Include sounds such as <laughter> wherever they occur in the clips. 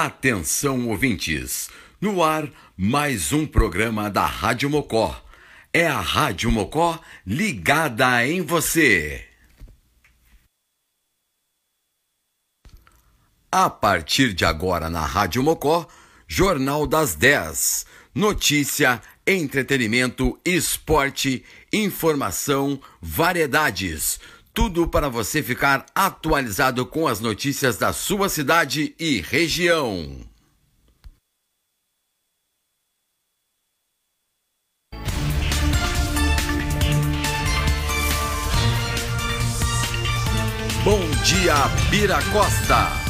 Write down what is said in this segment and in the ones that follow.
Atenção ouvintes, no ar mais um programa da Rádio Mocó. É a Rádio Mocó ligada em você. A partir de agora na Rádio Mocó, Jornal das 10. Notícia, entretenimento, esporte, informação, variedades tudo para você ficar atualizado com as notícias da sua cidade e região. Bom dia, Bira Costa.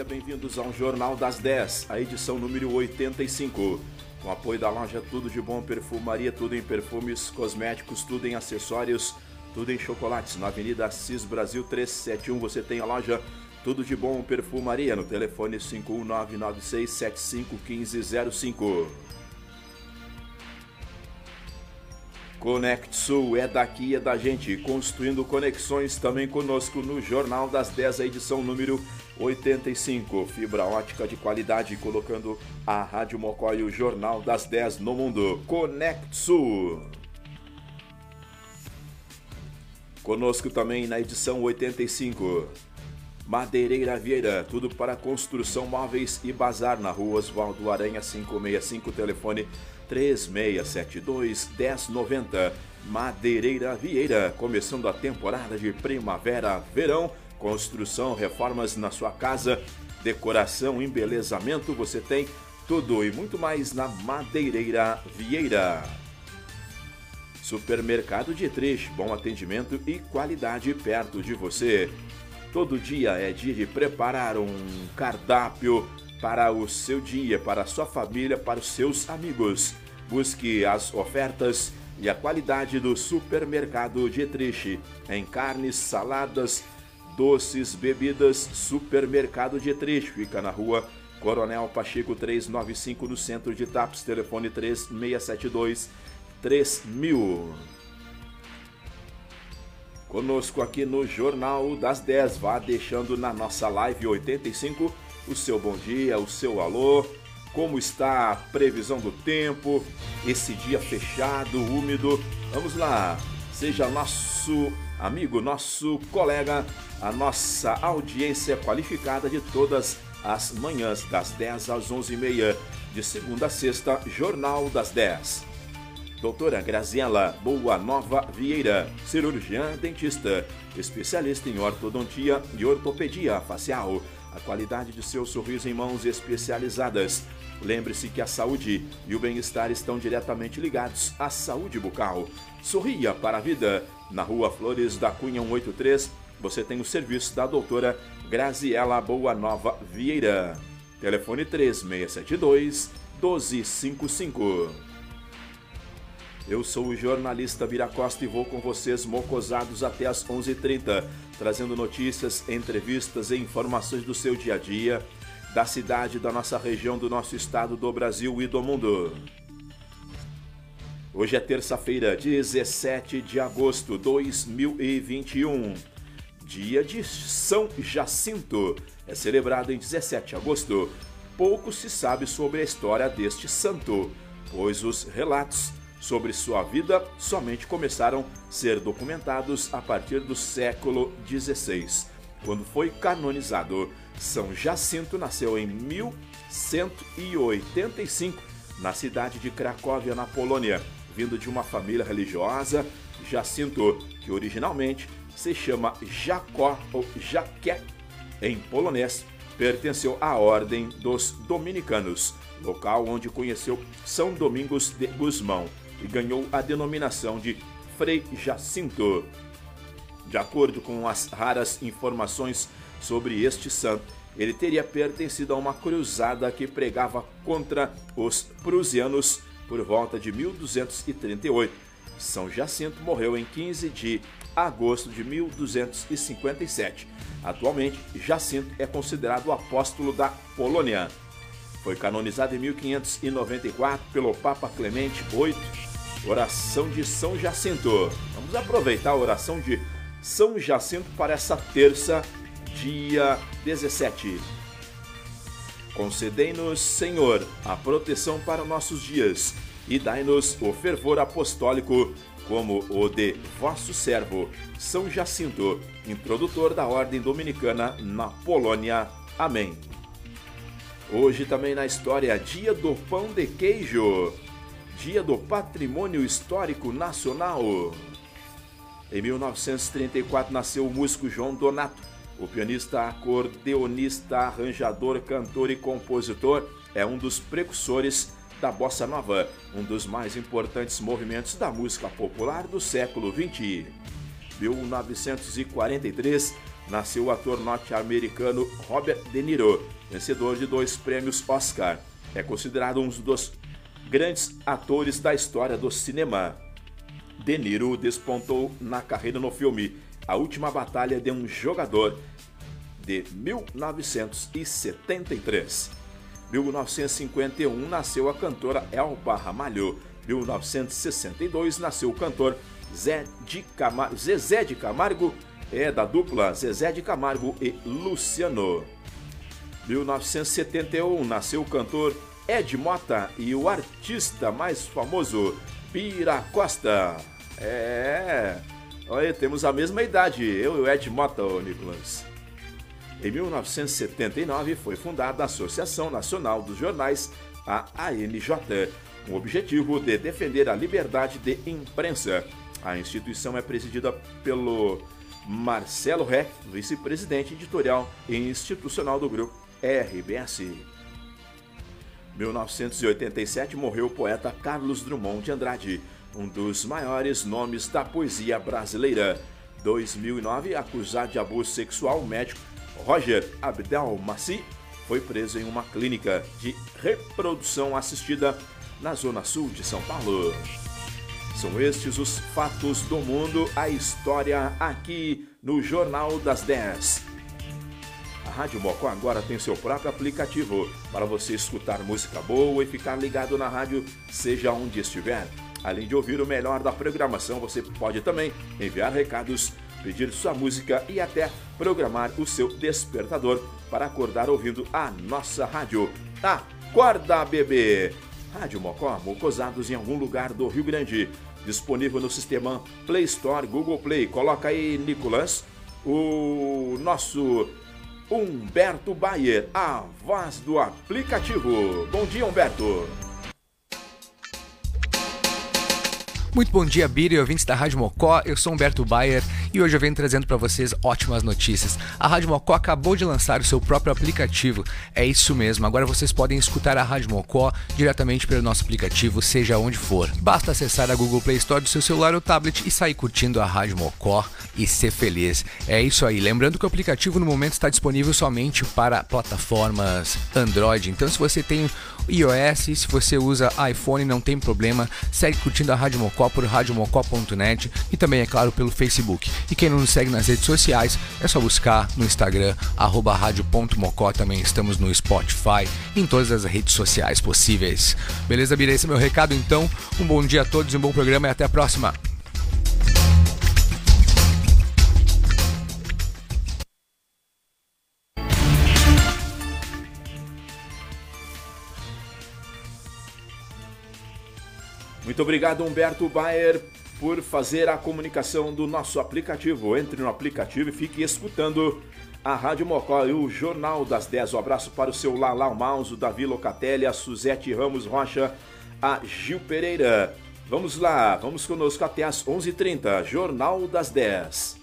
Dia, bem-vindos ao Jornal das 10, a edição número 85. Com apoio da loja Tudo de Bom Perfumaria, tudo em perfumes, cosméticos, tudo em acessórios, tudo em chocolates. Na Avenida Assis Brasil 371 você tem a loja Tudo de Bom Perfumaria no telefone 51996751505. Conect Sul é daqui, é da gente, construindo conexões também conosco no Jornal das 10, a edição número 85. Fibra ótica de qualidade, colocando a Rádio Mocó e o Jornal das 10 no mundo. Conect Sul. Conosco também na edição 85. Madeireira Vieira, tudo para construção móveis e bazar na rua Oswaldo Aranha 565, telefone 3672 1090. Madeireira Vieira, começando a temporada de primavera-verão, construção, reformas na sua casa, decoração, embelezamento, você tem tudo e muito mais na Madeireira Vieira. Supermercado de Trecho, bom atendimento e qualidade perto de você. Todo dia é dia de preparar um cardápio para o seu dia, para a sua família, para os seus amigos. Busque as ofertas e a qualidade do supermercado Dietrich em carnes, saladas, doces, bebidas. Supermercado Dietrich fica na rua Coronel Pacheco 395 no centro de Taps, telefone 3672 3000. Conosco aqui no Jornal das 10, vá deixando na nossa live 85 o seu bom dia, o seu alô, como está a previsão do tempo, esse dia fechado, úmido. Vamos lá, seja nosso amigo, nosso colega, a nossa audiência qualificada de todas as manhãs, das 10 às 11h30, de segunda a sexta, Jornal das 10. Doutora Graziela Boa Nova Vieira, cirurgiã dentista, especialista em ortodontia e ortopedia facial a qualidade de seu sorriso em mãos especializadas. Lembre-se que a saúde e o bem-estar estão diretamente ligados à saúde bucal. Sorria para a vida. Na rua Flores da Cunha 183, você tem o serviço da doutora Graziela Boa Nova Vieira. Telefone 3672 1255. Eu sou o jornalista Vira Costa e vou com vocês mocosados até as 11h30, trazendo notícias, entrevistas e informações do seu dia a dia, da cidade, da nossa região, do nosso estado, do Brasil e do mundo. Hoje é terça-feira, 17 de agosto de 2021, dia de São Jacinto. É celebrado em 17 de agosto. Pouco se sabe sobre a história deste santo, pois os relatos sobre sua vida somente começaram a ser documentados a partir do século XVI, quando foi canonizado. São Jacinto nasceu em 1185 na cidade de Cracóvia, na Polônia, vindo de uma família religiosa. Jacinto, que originalmente se chama Jacó ou Jaqué em polonês, pertenceu à Ordem dos Dominicanos, local onde conheceu São Domingos de Gusmão, e ganhou a denominação de Frei Jacinto. De acordo com as raras informações sobre este santo, ele teria pertencido a uma cruzada que pregava contra os prusianos por volta de 1238. São Jacinto morreu em 15 de agosto de 1257. Atualmente, Jacinto é considerado o apóstolo da Polônia. Foi canonizado em 1594 pelo Papa Clemente VIII oração de São Jacinto. Vamos aproveitar a oração de São Jacinto para essa terça, dia 17. Concedei-nos, Senhor, a proteção para nossos dias e dai-nos o fervor apostólico como o de vosso servo, São Jacinto, introdutor da Ordem Dominicana na Polônia. Amém. Hoje também na história, Dia do Pão de Queijo, Dia do Patrimônio Histórico Nacional. Em 1934 nasceu o músico João Donato, o pianista, acordeonista, arranjador, cantor e compositor, é um dos precursores da bossa nova, um dos mais importantes movimentos da música popular do século XX. 1943 nasceu o ator norte-americano Robert De Niro, vencedor de dois prêmios Oscar. É considerado um dos grandes atores da história do cinema. De Niro despontou na carreira no filme A Última Batalha de um Jogador, de 1973. 1951 nasceu a cantora Elba Ramalho. 1962 nasceu o cantor Zé de Camar Zezé de Camargo, é da dupla Zezé de Camargo e Luciano. 1971 nasceu o cantor Ed Mota e o artista mais famoso Pira Costa. É, olha, temos a mesma idade, eu e o Ed Mota, ô Nicolas. Em 1979 foi fundada a Associação Nacional dos Jornais, a ANJ, com o objetivo de defender a liberdade de imprensa. A instituição é presidida pelo Marcelo Ré, vice-presidente editorial e institucional do grupo RBS. 1987 morreu o poeta Carlos Drummond de Andrade, um dos maiores nomes da poesia brasileira. 2009, acusado de abuso sexual, médico Roger Abdelmaci foi preso em uma clínica de reprodução assistida na zona sul de São Paulo. São estes os fatos do mundo, a história aqui no Jornal das 10. A Rádio Mocó agora tem seu próprio aplicativo para você escutar música boa e ficar ligado na rádio, seja onde estiver. Além de ouvir o melhor da programação, você pode também enviar recados pedir sua música e até programar o seu despertador para acordar ouvindo a nossa rádio. Acorda, bebê! Rádio Mocó, mocosados em algum lugar do Rio Grande. Disponível no sistema Play Store, Google Play. Coloca aí, Nicolas, o nosso Humberto Bayer, a voz do aplicativo. Bom dia, Humberto! Muito bom dia, Bira e ouvintes da Rádio Mocó. Eu sou Humberto Bayer e hoje eu venho trazendo para vocês ótimas notícias. A Rádio Mocó acabou de lançar o seu próprio aplicativo. É isso mesmo, agora vocês podem escutar a Rádio Mocó diretamente pelo nosso aplicativo, seja onde for. Basta acessar a Google Play Store do seu celular ou tablet e sair curtindo a Rádio Mocó e ser feliz. É isso aí. Lembrando que o aplicativo no momento está disponível somente para plataformas Android. Então, se você tem iOS, se você usa iPhone, não tem problema. Segue curtindo a Rádio Mocó por radiomocó.net e também, é claro, pelo Facebook. E quem não nos segue nas redes sociais, é só buscar no Instagram, arroba rádio.mocó. Também estamos no Spotify, em todas as redes sociais possíveis. Beleza, Bira? Esse é meu recado, então. Um bom dia a todos, um bom programa e até a próxima. Muito obrigado, Humberto Bayer, por fazer a comunicação do nosso aplicativo. Entre no aplicativo e fique escutando a Rádio Mocó e o Jornal das 10. Um abraço para o seu Lala Mouse, o Davi Locatelli, a Suzete Ramos Rocha, a Gil Pereira. Vamos lá, vamos conosco até às 11h30, Jornal das 10.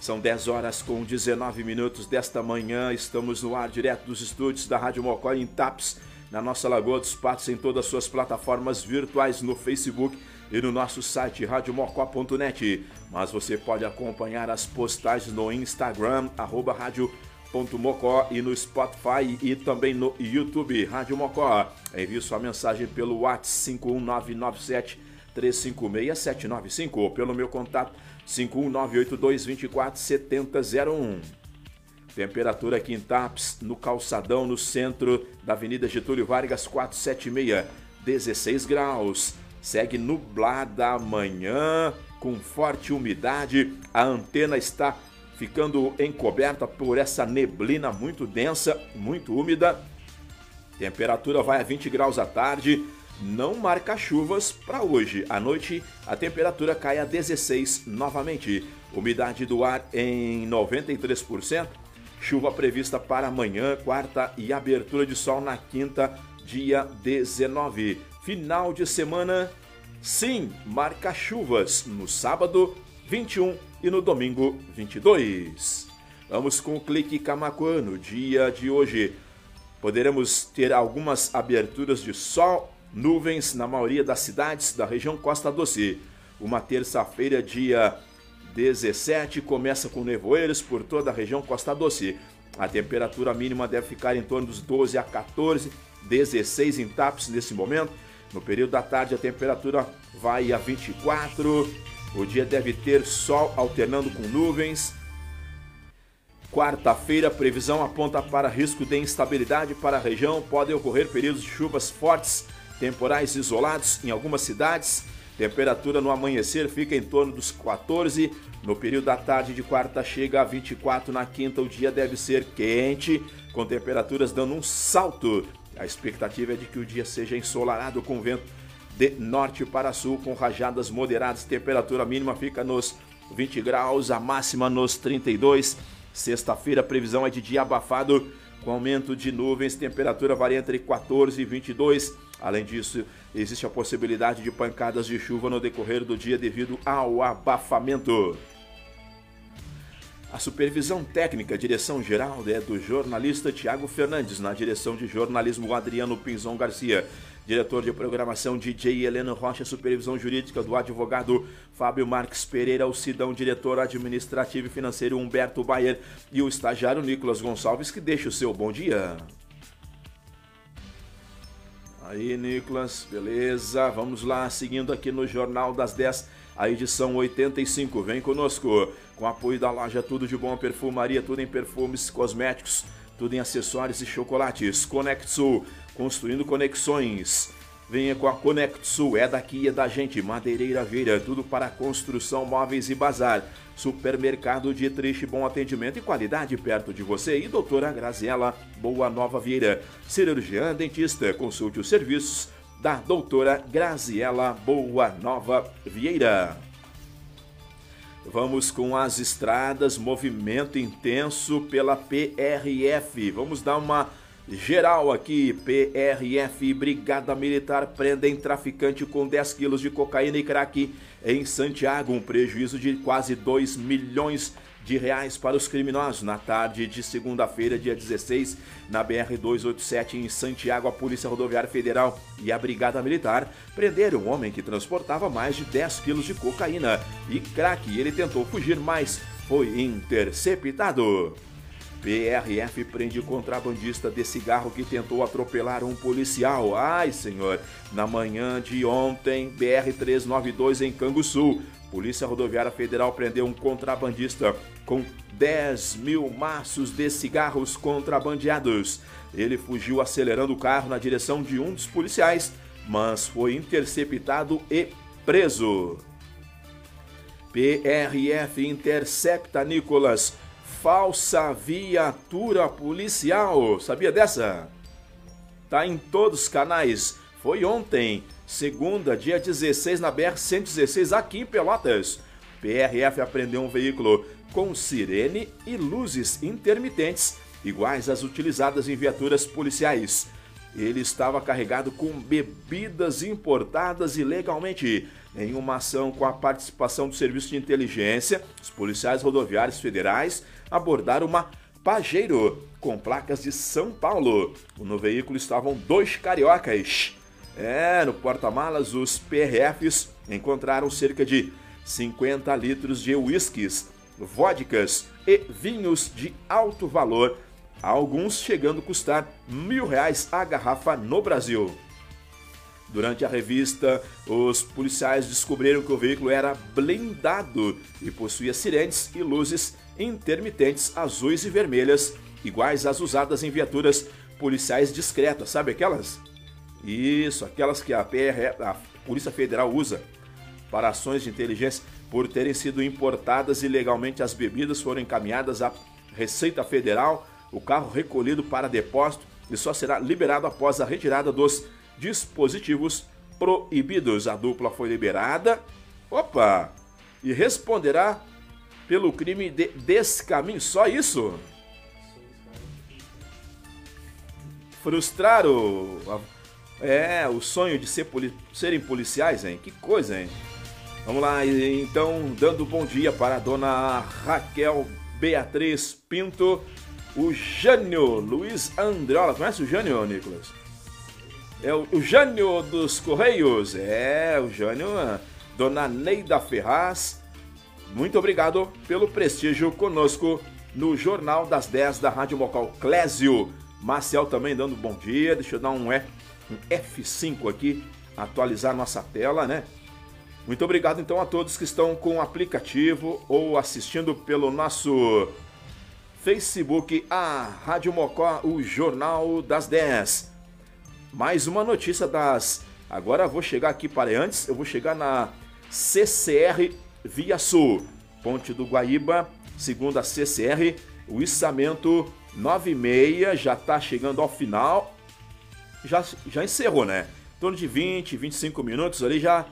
São 10 horas com 19 minutos desta manhã. Estamos no ar direto dos estúdios da Rádio Mocó em TAPS na nossa Lagoa dos Patos em todas as suas plataformas virtuais no Facebook e no nosso site radiomocó.net. Mas você pode acompanhar as postagens no Instagram, arroba rádio.mocó e no Spotify e também no YouTube, Rádio Mocó. Envie sua mensagem pelo WhatsApp 51997 356 ou pelo meu contato 51982247001. Temperatura aqui em Taps, no calçadão, no centro da Avenida Getúlio Vargas 476. 16 graus. Segue nublada amanhã, com forte umidade. A antena está ficando encoberta por essa neblina muito densa, muito úmida. Temperatura vai a 20 graus à tarde. Não marca chuvas para hoje. À noite, a temperatura cai a 16 novamente. Umidade do ar em 93%. Chuva prevista para amanhã, quarta, e abertura de sol na quinta, dia 19. Final de semana, sim, marca chuvas no sábado 21 e no domingo 22. Vamos com o clique Camacuã no dia de hoje. Poderemos ter algumas aberturas de sol, nuvens na maioria das cidades da região Costa Doce. Uma terça-feira, dia 17, começa com nevoeiros por toda a região Costa Doce. A temperatura mínima deve ficar em torno dos 12 a 14, 16 em Tapes nesse momento. No período da tarde, a temperatura vai a 24. O dia deve ter sol alternando com nuvens. Quarta-feira, previsão aponta para risco de instabilidade para a região. Podem ocorrer períodos de chuvas fortes, temporais isolados em algumas cidades. Temperatura no amanhecer fica em torno dos 14. No período da tarde de quarta chega a 24. Na quinta, o dia deve ser quente, com temperaturas dando um salto a expectativa é de que o dia seja ensolarado com vento de norte para sul, com rajadas moderadas. Temperatura mínima fica nos 20 graus, a máxima nos 32. Sexta-feira, a previsão é de dia abafado, com aumento de nuvens. Temperatura varia entre 14 e 22. Além disso, existe a possibilidade de pancadas de chuva no decorrer do dia devido ao abafamento. A supervisão técnica, direção geral é do jornalista Tiago Fernandes, na direção de jornalismo Adriano Pinzon Garcia, diretor de programação DJ Helena Rocha, supervisão jurídica do advogado Fábio Marques Pereira, o Sidão, diretor administrativo e financeiro Humberto Bayer e o estagiário Nicolas Gonçalves, que deixa o seu bom dia. Aí, Nicolas, beleza? Vamos lá, seguindo aqui no Jornal das 10 a edição 85. Vem conosco, com apoio da loja Tudo de Bom Perfumaria, tudo em perfumes, cosméticos, tudo em acessórios e chocolates. Conexul, construindo conexões. Venha com a Conexul, é daqui é da gente. Madeireira Veira, tudo para construção, móveis e bazar. Supermercado de Triche, bom atendimento e qualidade perto de você. E doutora Graziela, Boa Nova Vieira, cirurgiã dentista, consulte os serviços da doutora Graziela Boa Nova Vieira. Vamos com as estradas, movimento intenso pela PRF. Vamos dar uma geral aqui. PRF, Brigada Militar, prendem traficante com 10 quilos de cocaína e crack em Santiago. Um prejuízo de quase 2 milhões de reais para os criminosos. Na tarde de segunda-feira, dia 16, na BR-287 em Santiago, a Polícia Rodoviária Federal e a Brigada Militar prenderam um homem que transportava mais de 10 quilos de cocaína e crack. Ele tentou fugir, mas foi interceptado. PRF prende contrabandista de cigarro que tentou atropelar um policial. Ai, senhor! Na manhã de ontem, BR-392 em Canguçu, Polícia Rodoviária Federal prendeu um contrabandista com 10 mil maços de cigarros contrabandeados. Ele fugiu acelerando o carro na direção de um dos policiais, mas foi interceptado e preso. PRF intercepta Nicolas, falsa viatura policial. Sabia dessa? Tá em todos os canais. Foi ontem segunda, dia 16, na BR-116, aqui em Pelotas. PRF apreendeu um veículo com sirene e luzes intermitentes, iguais às utilizadas em viaturas policiais. Ele estava carregado com bebidas importadas ilegalmente. Em uma ação com a participação do Serviço de Inteligência, os policiais rodoviários federais abordaram uma Pajero com placas de São Paulo. No veículo estavam dois cariocas. É, no porta-malas, os PRFs encontraram cerca de 50 litros de uísques, vodkas e vinhos de alto valor, alguns chegando a custar mil reais a garrafa no Brasil. Durante a revista, os policiais descobriram que o veículo era blindado e possuía sirenes e luzes intermitentes azuis e vermelhas, iguais às usadas em viaturas policiais discretas, sabe aquelas? Isso, aquelas que a, PR, a Polícia Federal usa para ações de inteligência por terem sido importadas ilegalmente as bebidas foram encaminhadas à Receita Federal, o carro recolhido para depósito e só será liberado após a retirada dos dispositivos proibidos. A dupla foi liberada, opa, e responderá pelo crime de descaminho. Só isso? Frustrar o. É, o sonho de ser poli serem policiais, hein? Que coisa, hein? Vamos lá, então, dando bom dia para a dona Raquel Beatriz Pinto, o Jânio Luiz Andriola. Conhece o Jânio, Nicolas? É o, o Jânio dos Correios. É, o Jânio, dona Neida Ferraz. Muito obrigado pelo prestígio conosco no Jornal das 10 da Rádio Mocal Clésio. Marcel também dando bom dia. Deixa eu dar um, F, um F5 aqui, atualizar nossa tela, né? Muito obrigado então a todos que estão com o aplicativo ou assistindo pelo nosso Facebook, a Rádio Mocó, o Jornal das 10. Mais uma notícia das. Agora vou chegar aqui para antes, eu vou chegar na CCR Via Sul, Ponte do Guaíba, segundo a CCR, o içamento 96 já está chegando ao final. Já, já encerrou, né? Em torno de 20, 25 minutos ali já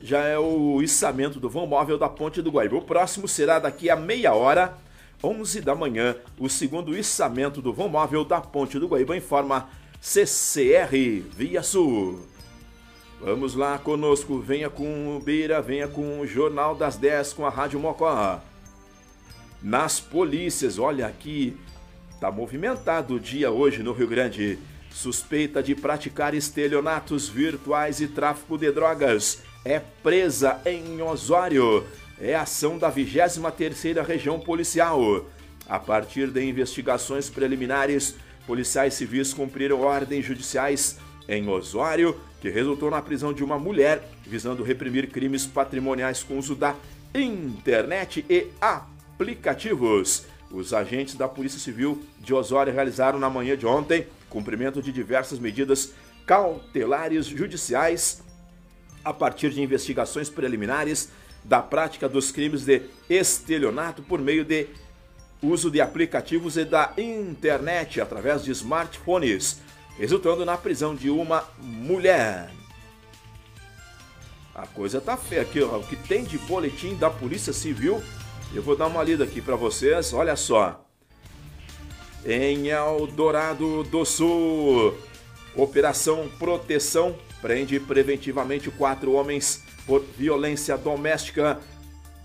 já é o içamento do vão móvel da Ponte do Guaíba. O próximo será daqui a meia hora, 11 da manhã, o segundo içamento do vão móvel da Ponte do Guaíba em forma CCR Via Sul. Vamos lá conosco, venha com o Beira, venha com o Jornal das 10 com a Rádio Mocó. Nas polícias, olha aqui, tá movimentado o dia hoje no Rio Grande. Suspeita de praticar estelionatos virtuais e tráfico de drogas é presa em Osório. É ação da 23ª Região Policial. A partir de investigações preliminares, policiais civis cumpriram ordens judiciais em Osório, que resultou na prisão de uma mulher visando reprimir crimes patrimoniais com uso da internet e aplicativos. Os agentes da Polícia Civil de Osório realizaram na manhã de ontem cumprimento de diversas medidas cautelares judiciais a partir de investigações preliminares da prática dos crimes de estelionato por meio de uso de aplicativos e da internet através de smartphones, resultando na prisão de uma mulher. A coisa tá feia aqui, ó. O que tem de boletim da Polícia Civil, eu vou dar uma lida aqui para vocês. Olha só. Em Eldorado do Sul, Operação Proteção prende preventivamente quatro homens por violência doméstica,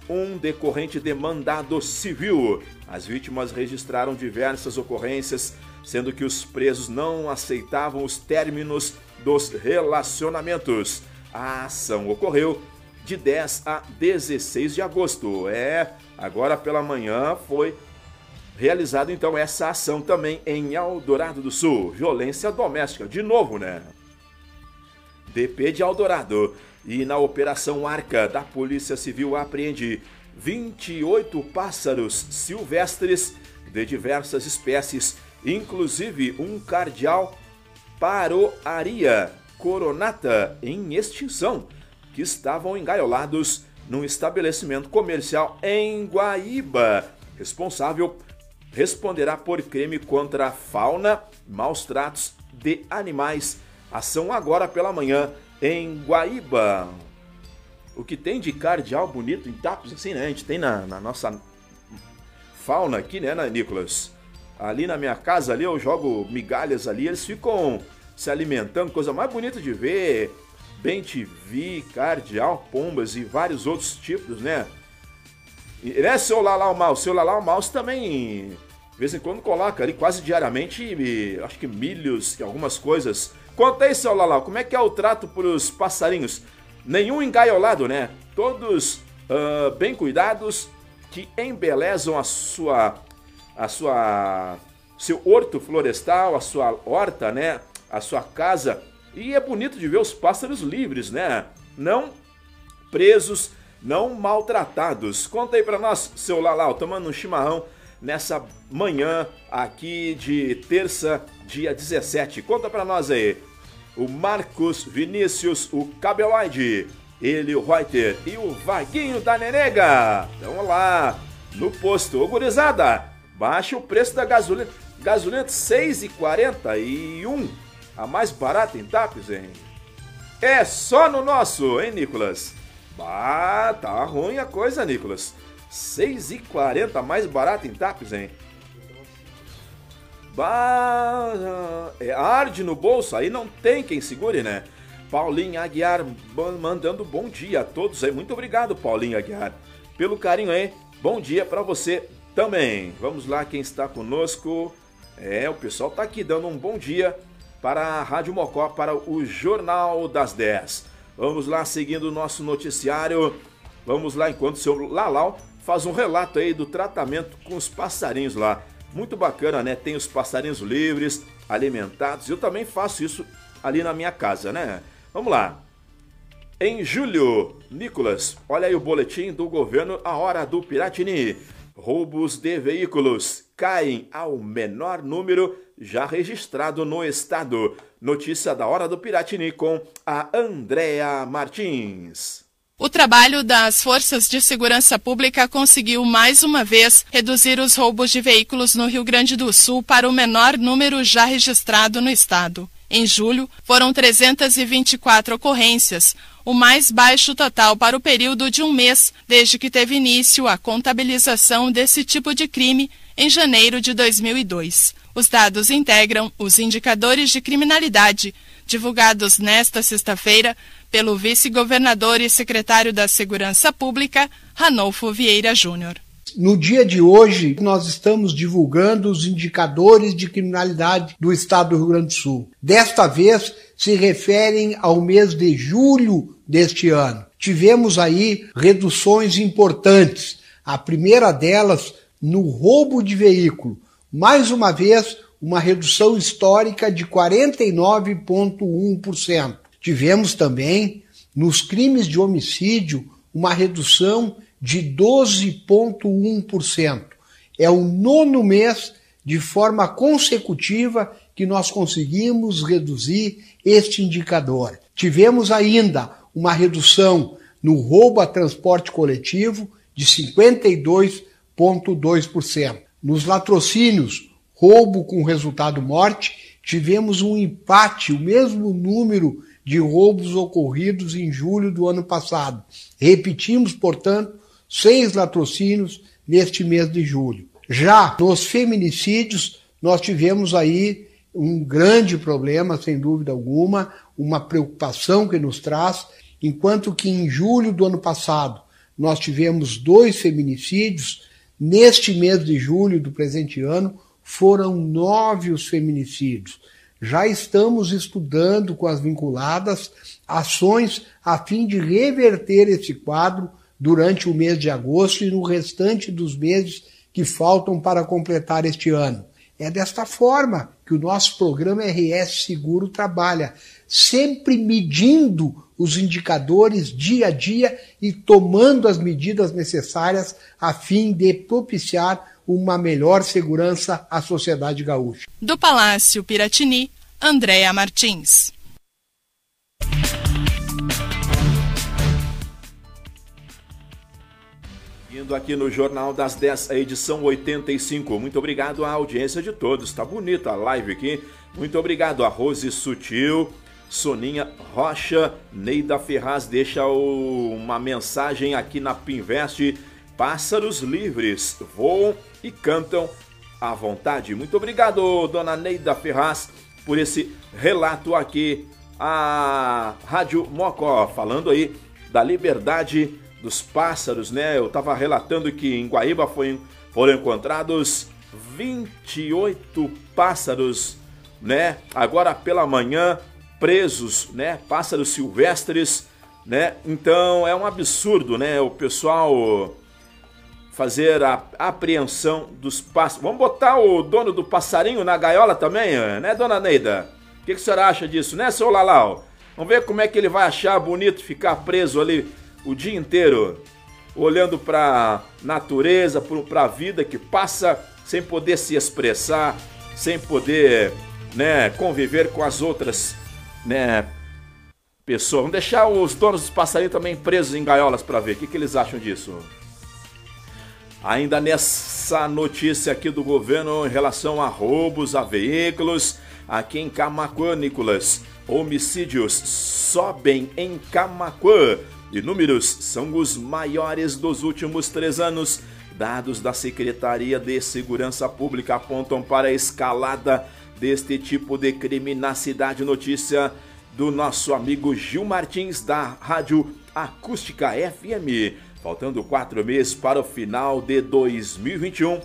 um decorrente de mandado civil. As vítimas registraram diversas ocorrências, sendo que os presos não aceitavam os términos dos relacionamentos. A ação ocorreu de 10 a 16 de agosto. É, agora pela manhã foi realizada então essa ação também em Eldorado do Sul. Violência doméstica, de novo, né? DP de Eldorado. E na Operação Arca da Polícia Civil apreende 28 pássaros silvestres de diversas espécies, inclusive um cardeal paroaria coronata em extinção, que estavam engaiolados num estabelecimento comercial em Guaíba. Responsável responderá por crime contra a fauna, maus tratos de animais Ação agora pela manhã em Guaíba. O que tem de cardeal bonito em Tapos, assim, né? A gente tem na, na nossa fauna aqui, né, Nicolas? Ali na minha casa, ali eu jogo migalhas ali, eles ficam se alimentando, coisa mais bonita de ver. Bem TV, cardeal, pombas e vários outros tipos, né? E, né, seu Lalau Mouse? Seu Lalau Mouse também, de vez em quando, coloca ali quase diariamente, acho que milhos e algumas coisas Conta aí, seu Lalau, como é que é o trato para os passarinhos? Nenhum engaiolado, né? Todos uh, bem cuidados, que embelezam a sua, a sua, seu horto florestal, a sua horta, né? A sua casa. E é bonito de ver os pássaros livres, né? Não presos, não maltratados. Conta aí para nós, seu Lalau, tomando um chimarrão nessa manhã aqui de terça, dia 17. Conta para nós aí. o Marcos Vinícius, o Cabeloide, ele, o Reuter e o Vaguinho da Nenega. Então lá, no posto. Ô, gurizada, baixa o preço da gasolina. Gasolina 6,41. A mais barata em Tapes, hein? É só no nosso, hein, Nicolas? Bah, tá ruim a coisa, Nicolas. 6,40 mais barato em Tapes, hein? Bah, é arde no bolso, aí não tem quem segure, né? Paulinho Aguiar mandando bom dia a todos aí. Muito obrigado, Paulinho Aguiar, pelo carinho aí. Bom dia para você também. Vamos lá, quem está conosco. É, o pessoal tá aqui dando um bom dia para a Rádio Mocó, para o Jornal das 10. Vamos lá, seguindo o nosso noticiário. Vamos lá, enquanto o seu Lalau faz um relato aí do tratamento com os passarinhos lá. Muito bacana, né? Tem os passarinhos livres, alimentados. Eu também faço isso ali na minha casa, né? Vamos lá. Em julho, Nicolas, olha aí o boletim do governo A Hora do Piratini. Roubos de veículos caem ao menor número já registrado no estado. Notícia da Hora do Piratini com a Andrea Martins. O trabalho das forças de segurança pública conseguiu mais uma vez reduzir os roubos de veículos no Rio Grande do Sul para o menor número já registrado no estado. Em julho, foram 324 ocorrências, o mais baixo total para o período de um mês desde que teve início a contabilização desse tipo de crime em janeiro de 2002. Os dados integram os indicadores de criminalidade divulgados nesta sexta-feira pelo vice-governador e secretário da Segurança Pública, Ranolfo Vieira Júnior. No dia de hoje, nós estamos divulgando os indicadores de criminalidade do estado do Rio Grande do Sul. Desta vez, se referem ao mês de julho deste ano. Tivemos aí reduções importantes. A primeira delas no roubo de veículo. Mais uma vez, uma redução histórica de 49,1%. Tivemos também, nos crimes de homicídio, uma redução de 12,1%. É o nono mês de forma consecutiva que nós conseguimos reduzir este indicador. Tivemos ainda uma redução no roubo a transporte coletivo de 52,2%. Nos latrocínios, roubo com resultado morte, tivemos um empate, o mesmo número de roubos ocorridos em julho do ano passado. Repetimos, portanto, seis latrocínios neste mês de julho. Já nos feminicídios, nós tivemos aí um grande problema, sem dúvida alguma, uma preocupação que nos traz, enquanto que em julho do ano passado nós tivemos dois feminicídios, neste mês de julho do presente ano foram nove os feminicídios. Já estamos estudando com as vinculadas ações a fim de reverter esse quadro durante o mês de agosto e no restante dos meses que faltam para completar este ano. É desta forma que o nosso programa RS Seguro trabalha, sempre medindo os indicadores dia a dia e tomando as medidas necessárias a fim de propiciar uma melhor segurança à sociedade gaúcha. Do Palácio Piratini, Andréa Martins. Indo aqui no Jornal das 10, a edição 85. Muito obrigado à audiência de todos. Está bonita a live aqui. Muito obrigado a Rose Sutil, Soninha Rocha, Neida Ferraz deixa o, uma mensagem aqui na Pinvest. Pássaros livres voam e cantam à vontade. Muito obrigado, dona Neida Ferraz, por esse relato aqui. A Rádio Mocó, falando aí da liberdade dos pássaros, né? Eu estava relatando que em Guaíba foi, foram encontrados 28 pássaros, né? Agora pela manhã, presos, né? Pássaros silvestres, né? Então é um absurdo, né? O pessoal fazer a apreensão dos pássaros. Vamos botar o dono do passarinho na gaiola também, né, dona Neida? O que, que a senhora acha disso, né, seu Lalau? Vamos ver como é que ele vai achar bonito ficar preso ali o dia inteiro olhando para natureza, para a vida que passa sem poder se expressar, sem poder, né, conviver com as outras né, pessoa. Vamos deixar os donos dos passarinhos também presos em gaiolas para ver. O que, que eles acham disso? Ainda nessa notícia aqui do governo em relação a roubos a veículos, aqui em Camacuã, Nicolas, homicídios sobem em Camacuã e números são os maiores dos últimos três anos. Dados da Secretaria de Segurança Pública apontam para a escalada deste tipo de crime na cidade. Notícia do nosso amigo Gil Martins, da Rádio Acústica FM. Faltando quatro meses para o final de 2021,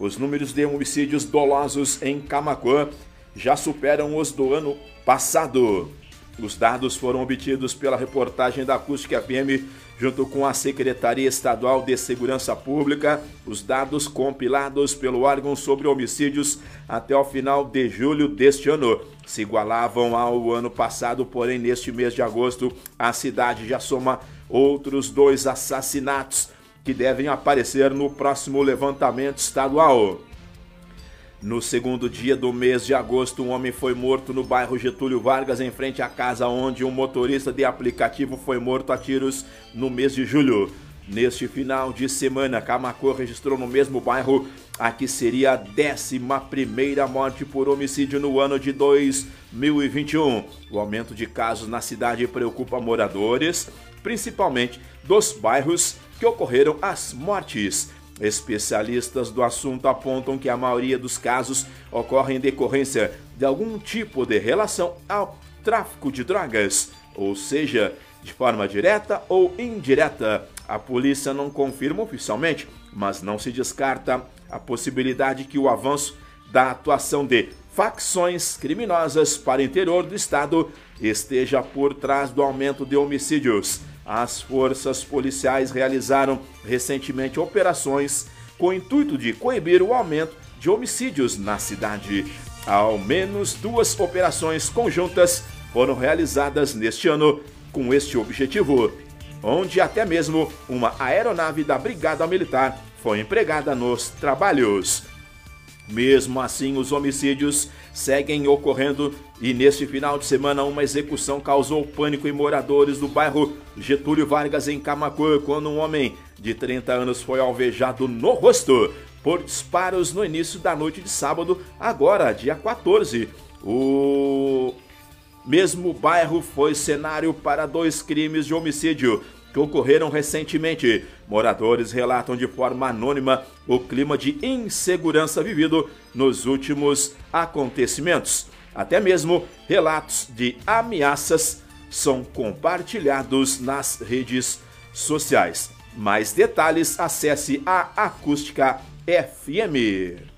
os números de homicídios dolosos em Camacuã já superam os do ano passado. Os dados foram obtidos pela reportagem da Acústica FM junto com a Secretaria Estadual de Segurança Pública, os dados compilados pelo órgão sobre homicídios até o final de julho deste ano se igualavam ao ano passado, porém neste mês de agosto a cidade já soma outros dois assassinatos que devem aparecer no próximo levantamento estadual. No segundo dia do mês de agosto, um homem foi morto no bairro Getúlio Vargas, em frente à casa onde um motorista de aplicativo foi morto a tiros no mês de julho. Neste final de semana, Camacô registrou no mesmo bairro a que seria a 11 morte por homicídio no ano de 2021. O aumento de casos na cidade preocupa moradores, principalmente dos bairros que ocorreram as mortes. Especialistas do assunto apontam que a maioria dos casos ocorrem em decorrência de algum tipo de relação ao tráfico de drogas, ou seja, de forma direta ou indireta. A polícia não confirma oficialmente, mas não se descarta a possibilidade que o avanço da atuação de facções criminosas para o interior do estado esteja por trás do aumento de homicídios. As forças policiais realizaram recentemente operações com o intuito de coibir o aumento de homicídios na cidade. Ao menos duas operações conjuntas foram realizadas neste ano com este objetivo, onde até mesmo uma aeronave da Brigada Militar foi empregada nos trabalhos. Mesmo assim, os homicídios seguem ocorrendo e neste final de semana uma execução causou pânico em moradores do bairro Getúlio Vargas em Camacuã, quando um homem de 30 anos foi alvejado no rosto por disparos no início da noite de sábado, agora dia 14. O mesmo bairro foi cenário para dois crimes de homicídio que ocorreram recentemente. Moradores relatam de forma anônima o clima de insegurança vivido nos últimos acontecimentos. Até mesmo relatos de ameaças são compartilhados nas redes sociais. Mais detalhes, acesse a Acústica FM.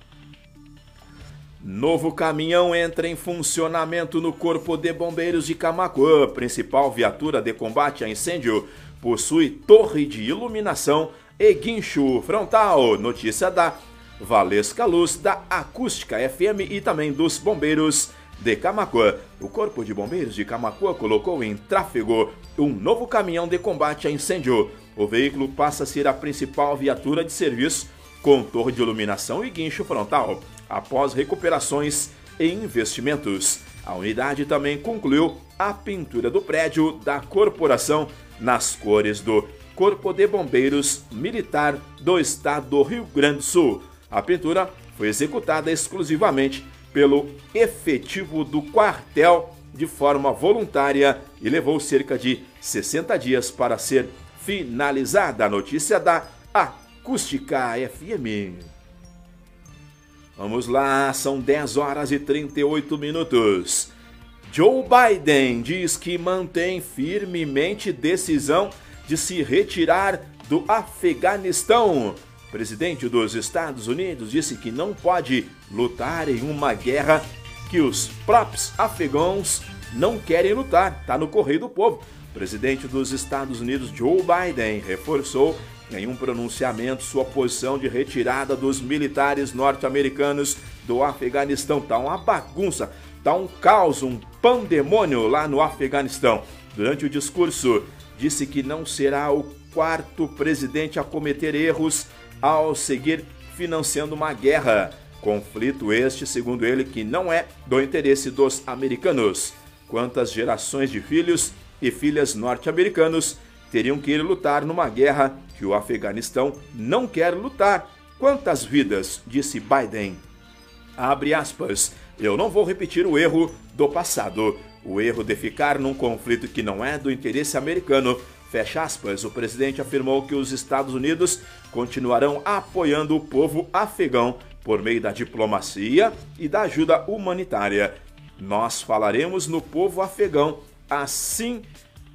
Novo caminhão entra em funcionamento no Corpo de Bombeiros de Camacuã. Principal viatura de combate a incêndio possui torre de iluminação e guincho frontal. Notícia da Valesca Luz, da Acústica FM e também dos bombeiros de Camacuã. O Corpo de Bombeiros de Camacuã colocou em tráfego um novo caminhão de combate a incêndio. O veículo passa a ser a principal viatura de serviço com torre de iluminação e guincho frontal, após recuperações e investimentos. A unidade também concluiu a pintura do prédio da corporação nas cores do Corpo de Bombeiros Militar do Estado do Rio Grande do Sul. A pintura foi executada exclusivamente pelo efetivo do quartel de forma voluntária e levou cerca de 60 dias para ser finalizada. A notícia da Acústica FM. Vamos lá, são 10 horas e 38 minutos. Joe Biden diz que mantém firmemente decisão de se retirar do Afeganistão. O presidente dos Estados Unidos disse que não pode lutar em uma guerra que os próprios afegãos não querem lutar. Está no correio do povo. O presidente dos Estados Unidos, Joe Biden, reforçou em um pronunciamento sua posição de retirada dos militares norte-americanos do Afeganistão. Tá uma bagunça, tá um caos, um pandemônio lá no Afeganistão. Durante o discurso, disse que não será o quarto presidente a cometer erros ao seguir financiando uma guerra. Conflito este, segundo ele, que não é do interesse dos americanos. quantas gerações de filhos e filhas norte-americanos teriam que ir lutar numa guerra que o Afeganistão não quer lutar. Quantas vidas, disse Biden. Abre aspas. Eu não vou repetir o erro do passado. O erro de ficar num conflito que não é do interesse americano. Fecha aspas. O presidente afirmou que os Estados Unidos continuarão apoiando o povo afegão por meio da diplomacia e da ajuda humanitária. Nós falaremos no povo afegão, assim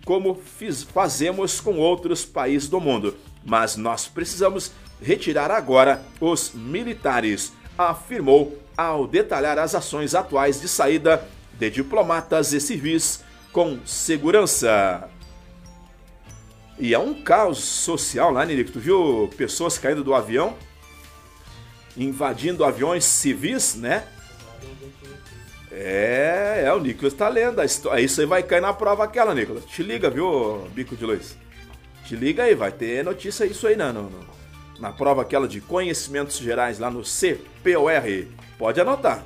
como fiz, fazemos com outros países do mundo. Mas nós precisamos retirar agora os militares, afirmou ao detalhar as ações atuais de saída de diplomatas e civis com segurança. E é um caos social lá, Nerico. Tu viu pessoas caindo do avião, invadindo aviões civis, né? É, é, o Nicolas tá lendo história. Isso aí vai cair na prova aquela, Nicolas. Te liga, viu, bico de luz? Te liga aí, vai ter notícia isso aí, não, não, não. Na prova aquela de conhecimentos gerais lá no CPOR. Pode anotar.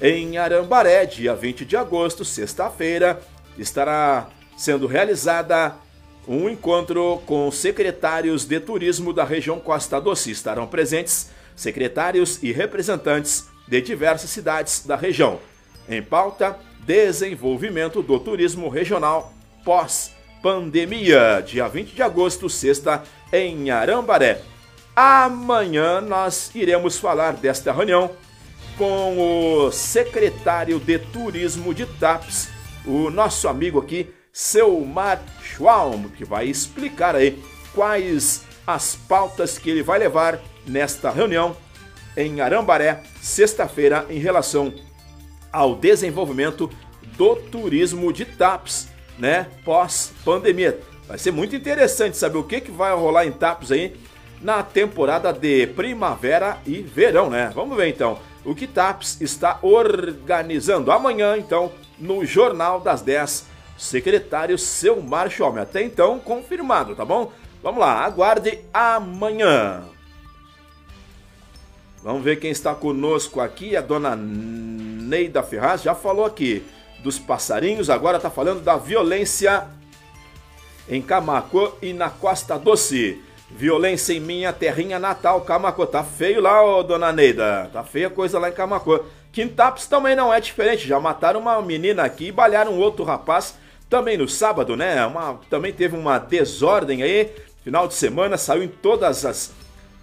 Em Arambaré, dia 20 de agosto, sexta-feira, estará sendo realizada um encontro com secretários de turismo da região Costa Doce. Estarão presentes secretários e representantes de diversas cidades da região. Em pauta, desenvolvimento do turismo regional pós-pandemia, dia 20 de agosto, sexta, em Arambaré. Amanhã nós iremos falar desta reunião com o secretário de Turismo de TAPS, o nosso amigo aqui, Selmar Schwalm, que vai explicar aí quais as pautas que ele vai levar nesta reunião em Arambaré, sexta-feira, em relação ao desenvolvimento do turismo de TAPS, né, pós-pandemia. Vai ser muito interessante saber o que, que vai rolar em TAPS aí na temporada de primavera e verão, né? Vamos ver então o que TAPS está organizando amanhã, então, no Jornal das 10, secretário Seu Márcio. Até então, confirmado, tá bom? Vamos lá, aguarde amanhã. Vamos ver quem está conosco aqui, a dona Neida Ferraz já falou aqui dos passarinhos, agora está falando da violência em Camaco e na Costa Doce. Violência em minha terrinha natal, Camacô. Tá feio lá, ô dona Neida. Tá feia coisa lá em Camacô. Quintapes também não é diferente. Já mataram uma menina aqui e balharam outro rapaz também no sábado, né? Uma, também teve uma desordem aí. Final de semana saiu em todas as,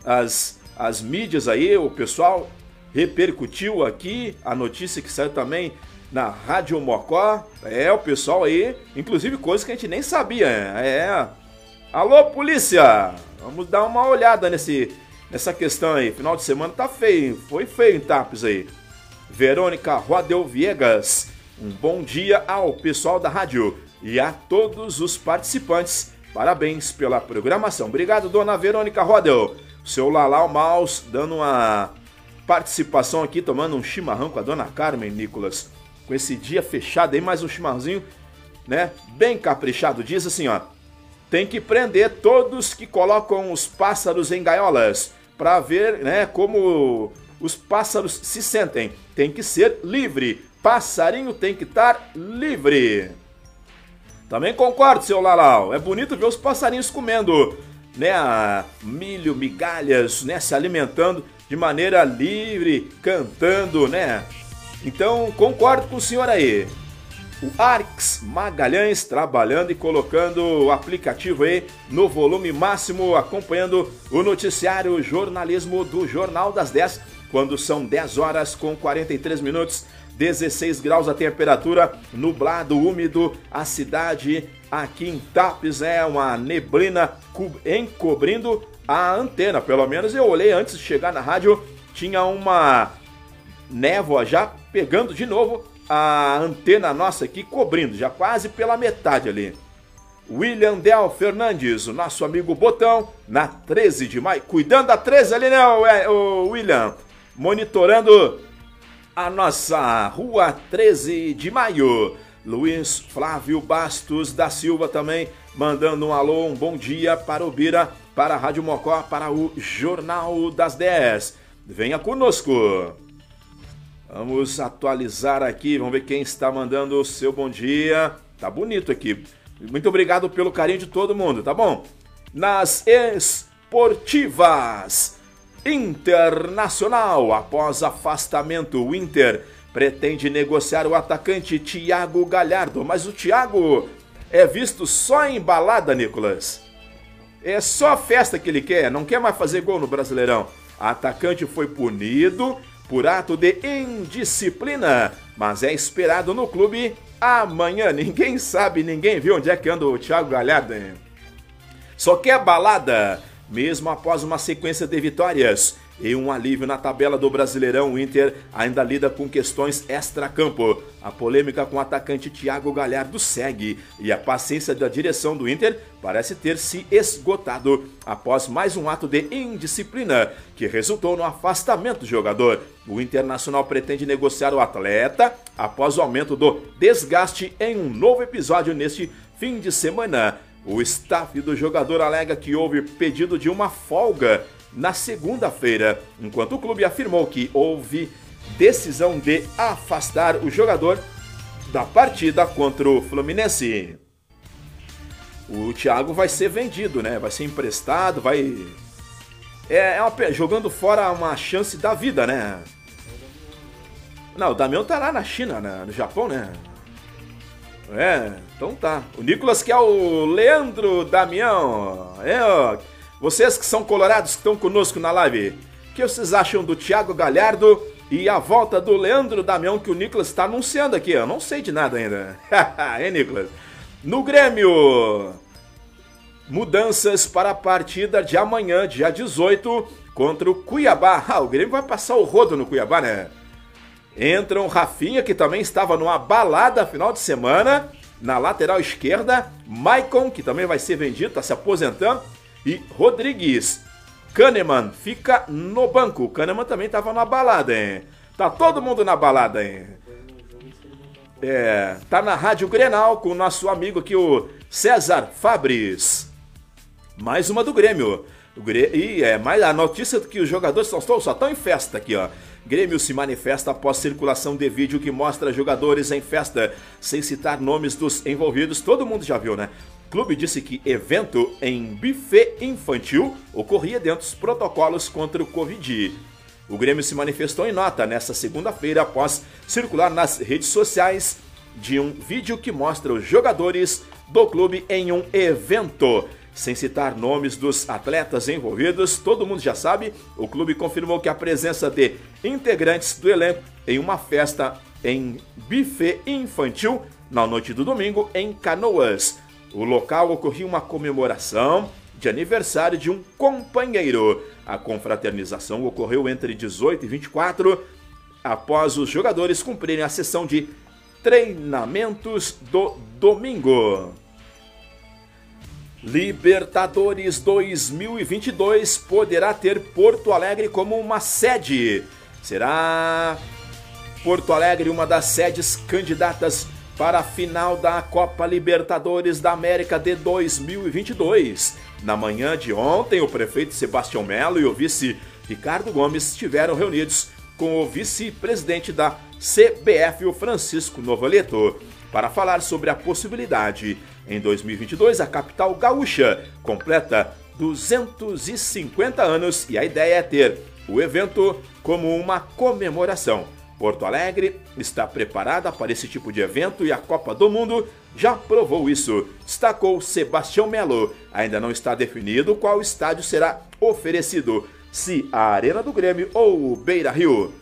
as, as mídias aí. O pessoal repercutiu aqui a notícia que saiu também na Rádio Mocó. É, o pessoal aí, inclusive coisas que a gente nem sabia. É. Alô, polícia! Vamos dar uma olhada nesse, nessa questão aí. Final de semana tá feio, foi feio em Tapes aí. Verônica Rodel Viegas, um bom dia ao pessoal da rádio e a todos os participantes. Parabéns pela programação. Obrigado, dona Verônica Rodel. Seu Lalau Maus dando uma participação aqui, tomando um chimarrão com a dona Carmen Nicolas. Com esse dia fechado aí, mais um chimarrãozinho, né? Bem caprichado. Diz assim, ó. Tem que prender todos que colocam os pássaros em gaiolas para ver, né, como os pássaros se sentem. Tem que ser livre. Passarinho tem que estar livre. Também concordo, seu Lalau. É bonito ver os passarinhos comendo, né, milho, migalhas, né, se alimentando de maneira livre, cantando, né? Então, concordo com o senhor aí. O Arx Magalhães trabalhando e colocando o aplicativo aí no volume máximo, acompanhando o noticiário jornalismo do Jornal das 10, quando são 10 horas com 43 minutos, 16 graus a temperatura, nublado, úmido, a cidade aqui em Tapes é uma neblina encobrindo a antena, pelo menos eu olhei antes de chegar na rádio, tinha uma névoa já pegando de novo a antena nossa aqui cobrindo, já quase pela metade ali. William Del Fernandes, o nosso amigo Botão, na 13 de maio, cuidando da 13 ali, né, o William? Monitorando a nossa rua 13 de maio. Luiz Flávio Bastos da Silva também mandando um alô, um bom dia para o Bira, para a Rádio Mocó, para o Jornal das 10. Venha conosco. Vamos atualizar aqui, vamos ver quem está mandando o seu bom dia. Tá bonito aqui. Muito obrigado pelo carinho de todo mundo, tá bom? Nas esportivas. Internacional, após afastamento, o Inter pretende negociar o atacante Thiago Galhardo, mas o Thiago é visto só em balada, Nicolas. É só festa que ele quer, não quer mais fazer gol no Brasileirão. Atacante foi punido por ato de indisciplina, mas é esperado no clube amanhã. Ninguém sabe, ninguém viu onde é que anda o Thiago Galhardo. Hein? Só quer balada, mesmo após uma sequência de vitórias. E um alívio na tabela do Brasileirão, o Inter ainda lida com questões extra-campo. A polêmica com o atacante Thiago Galhardo segue e a paciência da direção do Inter parece ter se esgotado após mais um ato de indisciplina que resultou no afastamento do jogador. O Internacional pretende negociar o atleta após o aumento do desgaste em um novo episódio neste fim de semana. O staff do jogador alega que houve pedido de uma folga na segunda-feira, enquanto o clube afirmou que houve decisão de afastar o jogador da partida contra o Fluminense. O Thiago vai ser vendido, né? Vai ser emprestado, vai. É, é uma... jogando fora uma chance da vida, né? Não, o Damião tá lá na China, né? no Japão, né? É, então tá. O Nicolas que é o Leandro Damião. É, ó. Vocês que são colorados que estão conosco na live, o que vocês acham do Thiago Galhardo e a volta do Leandro Damião que o Nicolas está anunciando aqui? Eu não sei de nada ainda. <laughs> hein, Nicolas? No Grêmio, mudanças para a partida de amanhã, dia 18, contra o Cuiabá. <laughs> Ah, o Grêmio vai passar o rodo no Cuiabá, né? Entra o Rafinha, que também estava numa balada final de semana. Na lateral esquerda, Maicon, que também vai ser vendido, está se aposentando e Rodrigues. Kahneman fica no banco. Kahneman também estava na balada, hein? Tá todo mundo na balada, hein? É, tá na Rádio Grenal com o nosso amigo aqui, o César Fabris. Mais uma do Grêmio. Grê... E é mais a notícia que os jogadores só estão, só estão em festa aqui, ó. Grêmio se manifesta após circulação de vídeo que mostra jogadores em festa, sem citar nomes dos envolvidos. Todo mundo já viu, né? Clube disse que evento em buffet infantil ocorria dentro dos protocolos contra o Covid. O Grêmio se manifestou em nota nesta segunda-feira após circular nas redes sociais de um vídeo que mostra os jogadores do clube em um evento. Sem citar nomes dos atletas envolvidos, todo mundo já sabe, o clube confirmou que a presença de integrantes do elenco em uma festa em buffet infantil na noite do domingo em Canoas. O local ocorria uma comemoração de aniversário de um companheiro. A confraternização ocorreu entre 18 e 24, após os jogadores cumprirem a sessão de treinamentos do domingo. Libertadores 2022 poderá ter Porto Alegre como uma sede. Será Porto Alegre uma das sedes candidatas para a final da Copa Libertadores da América de 2022. Na manhã de ontem, o prefeito Sebastião Melo e o vice Ricardo Gomes estiveram reunidos com o vice-presidente da CBF, o Francisco Novoleto, para falar sobre a possibilidade. Em 2022, a capital gaúcha completa 250 anos e a ideia é ter o evento como uma comemoração Porto Alegre está preparada para esse tipo de evento e a Copa do Mundo já provou isso, destacou Sebastião Melo. Ainda não está definido qual estádio será oferecido, se a Arena do Grêmio ou o Beira Rio.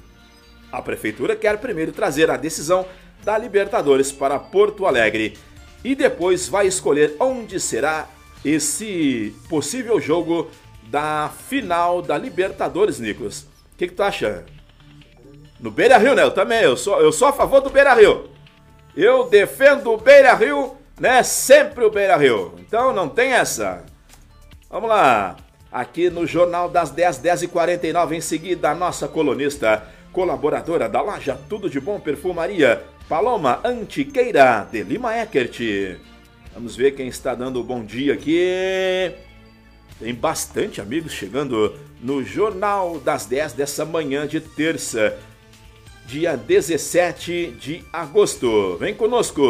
A Prefeitura quer primeiro trazer a decisão da Libertadores para Porto Alegre e depois vai escolher onde será esse possível jogo da final da Libertadores, Nicolas. O que, que tu acha? No Beira Rio, né? Eu também, eu sou, eu sou a favor do Beira Rio. Eu defendo o Beira Rio, né? Sempre o Beira Rio. Então não tem essa. Vamos lá. Aqui no Jornal das 10, 10 e 49 em seguida, a nossa colunista, colaboradora da loja Tudo de Bom Perfumaria, Paloma Antiqueira, de Lima Eckert. Vamos ver quem está dando o bom dia aqui. Tem bastante amigos chegando no Jornal das 10 dessa manhã de terça. Dia 17 de agosto. Vem conosco.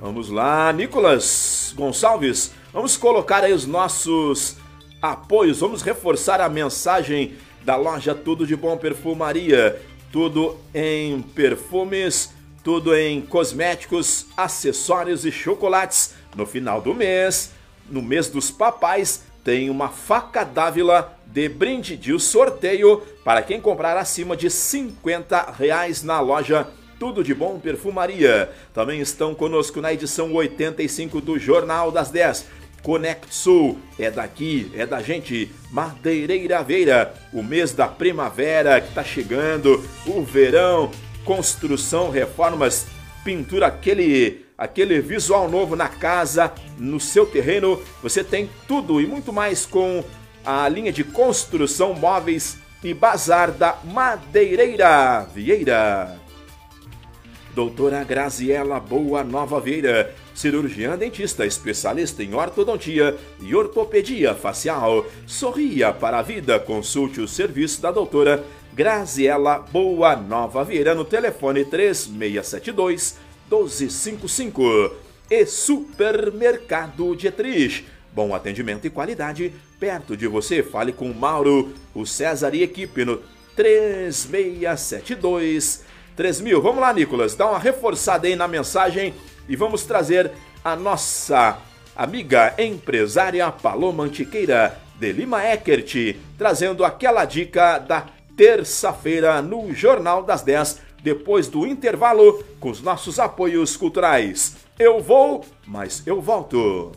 Vamos lá, Nicolas Gonçalves. Vamos colocar aí os nossos apoios. Vamos reforçar a mensagem da loja Tudo de Bom Perfumaria. Tudo em perfumes, tudo em cosméticos, acessórios e chocolates. No final do mês, no mês dos papais, tem uma faca d'Ávila de brinde de sorteio para quem comprar acima de 50 reais na loja Tudo de Bom Perfumaria. Também estão conosco na edição 85 do Jornal das 10. Conect Sul é daqui, é da gente. Madeireira Veira, o mês da primavera que está chegando, o verão, construção, reformas, pintura, aquele aquele visual novo na casa, no seu terreno. Você tem tudo e muito mais com a linha de construção móveis e bazar da Madeireira Vieira. Doutora Graziela Boa Nova Vieira, cirurgiã dentista, especialista em ortodontia e ortopedia facial. Sorria para a vida, consulte o serviço da doutora Graziela Boa Nova Vieira no telefone 3672 1255. E Supermercado Dietrich. Bom atendimento e qualidade perto de você. Fale com Mauro, o César e equipe no 3672 3000. Vamos lá, Nicolas, dá uma reforçada aí na mensagem e vamos trazer a nossa amiga empresária Paloma Antiqueira de Lima Eckert, trazendo aquela dica da terça-feira no Jornal das 10 depois do intervalo com os nossos apoios culturais. Eu vou, mas eu volto.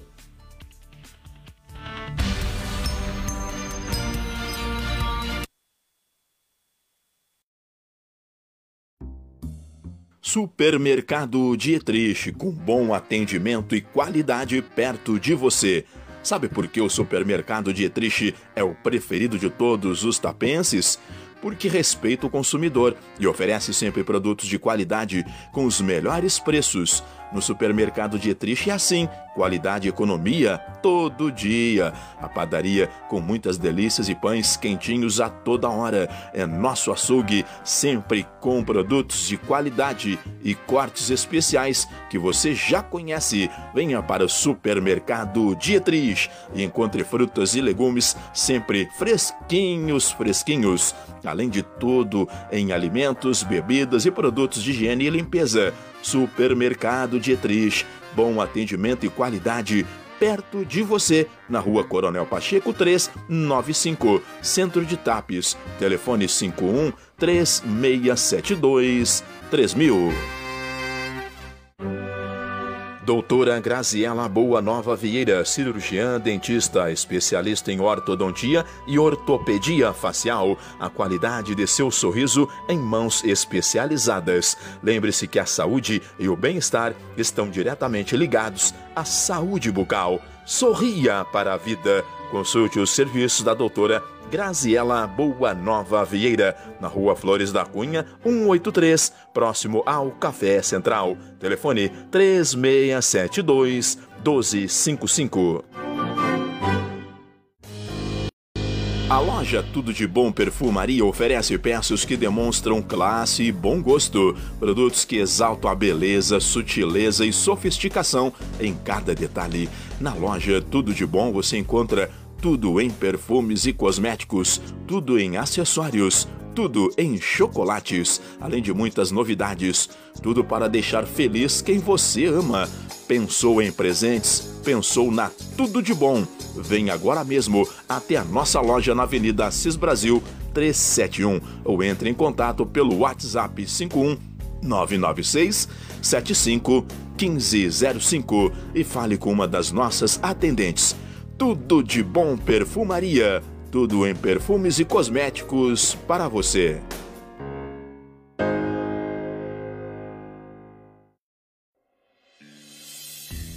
Supermercado Dietrich, com bom atendimento e qualidade perto de você. Sabe por que o supermercado Dietrich é o preferido de todos os tapenses? porque respeita o consumidor e oferece sempre produtos de qualidade com os melhores preços. No supermercado Dietrich é assim, qualidade e economia todo dia. A padaria com muitas delícias e pães quentinhos a toda hora. É nosso açougue, sempre com produtos de qualidade e cortes especiais que você já conhece. Venha para o supermercado Dietrich e encontre frutas e legumes sempre fresquinhos, fresquinhos. Além de tudo, em alimentos, bebidas e produtos de higiene e limpeza. Supermercado Dietrich. Bom atendimento e qualidade perto de você, na rua Coronel Pacheco 395, Centro de Tapes. Telefone 51 3672 3000. Doutora Graziela Boa Nova Vieira, cirurgiã, dentista, especialista em ortodontia e ortopedia facial. A qualidade de seu sorriso em mãos especializadas. Lembre-se que a saúde e o bem-estar estão diretamente ligados à saúde bucal. Sorria para a vida. Consulte os serviços da doutora Graziela Boa Nova Vieira, na rua Flores da Cunha, 183, próximo ao Café Central. Telefone 3672 1255. A loja Tudo de Bom Perfumaria oferece peças que demonstram classe e bom gosto. Produtos que exaltam a beleza, sutileza e sofisticação em cada detalhe. Na loja Tudo de Bom você encontra tudo em perfumes e cosméticos, tudo em acessórios, tudo em chocolates, além de muitas novidades. Tudo para deixar feliz quem você ama. Pensou em presentes? Pensou na Tudo de Bom. Vem agora mesmo até a nossa loja na Avenida Assis Brasil 371 ou entre em contato pelo WhatsApp 51 996 75 1505 e fale com uma das nossas atendentes. Tudo de bom perfumaria, tudo em perfumes e cosméticos para você.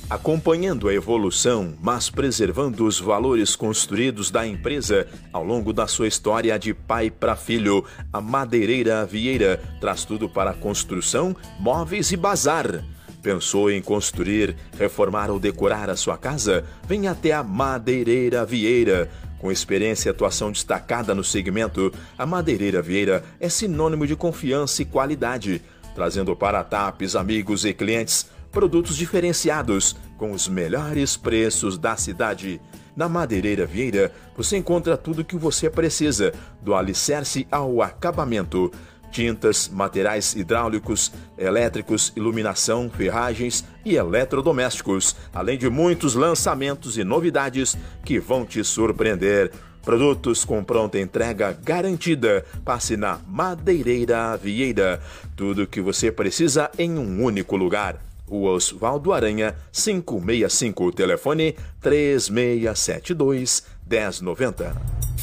Acompanhando a evolução, mas preservando os valores construídos da empresa ao longo da sua história de pai para filho, a Madeireira Vieira traz tudo para construção, móveis e bazar Pensou em construir, reformar ou decorar a sua casa? Venha até a Madeireira Vieira Com experiência e atuação destacada no segmento, a Madeireira Vieira é sinônimo de confiança e qualidade, trazendo para TAPs, amigos e clientes produtos diferenciados com os melhores preços da cidade. Na Madeireira Vieira, você encontra tudo o que você precisa, do alicerce ao acabamento tintas, materiais hidráulicos, elétricos, iluminação, ferragens e eletrodomésticos, além de muitos lançamentos e novidades que vão te surpreender. Produtos com pronta entrega garantida. Passe na Madeireira Vieira. Tudo o que você precisa em um único lugar. O Oswaldo Aranha, 565, telefone 3672 1090.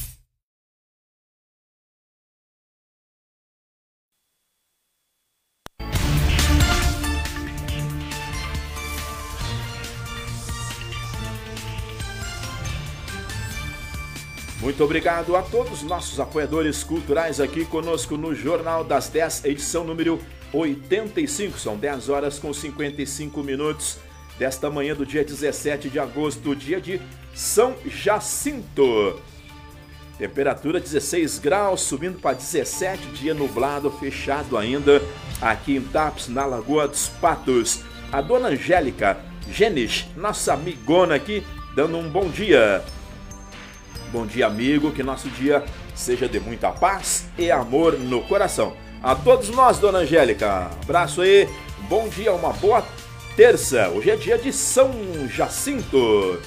Muito obrigado a todos os nossos apoiadores culturais aqui conosco no Jornal das 10, edição número 85. São 10 horas com 55 minutos desta manhã do dia 17 de agosto, dia de São Jacinto. Temperatura 16 graus, subindo para 17, dia nublado, fechado ainda aqui em Taps, na Lagoa dos Patos. A dona Angélica Genes, nossa amigona aqui, dando um bom dia. Bom dia, amigo. Que nosso dia seja de muita paz e amor no coração. A todos nós, dona Angélica, abraço aí. Bom dia, uma boa terça. Hoje é dia de São Jacinto.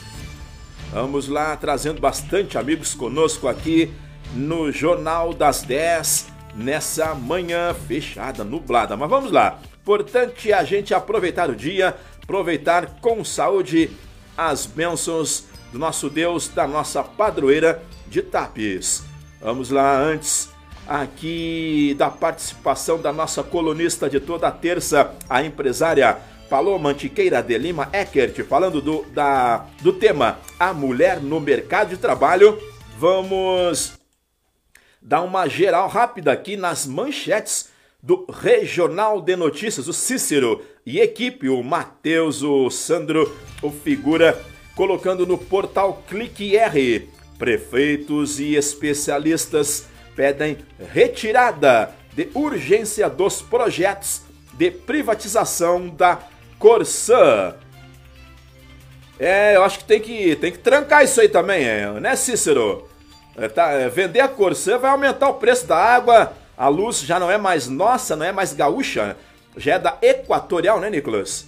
Vamos lá, trazendo bastante amigos conosco aqui no Jornal das 10, nessa manhã fechada, nublada. Mas vamos lá. Importante a gente aproveitar o dia, aproveitar com saúde as bênçãos do nosso Deus, da nossa padroeira de Tapes. Vamos lá, antes aqui da participação da nossa colunista de toda a terça, a empresária Paloma Antiqueira de Lima Eckert, falando do, da, do tema A Mulher no Mercado de Trabalho. Vamos dar uma geral rápida aqui nas manchetes do Regional de Notícias, o Cícero e equipe, o Matheus, o Sandro, o Figura colocando no portal Clique R. Prefeitos e especialistas pedem retirada de urgência dos projetos de privatização da Corsã. É, eu acho que tem que, tem que trancar isso aí também, né, Cícero? É, tá, é, vender a Corsã vai aumentar o preço da água, a luz já não é mais nossa, não é mais gaúcha, já é da Equatorial, né, Nicolas?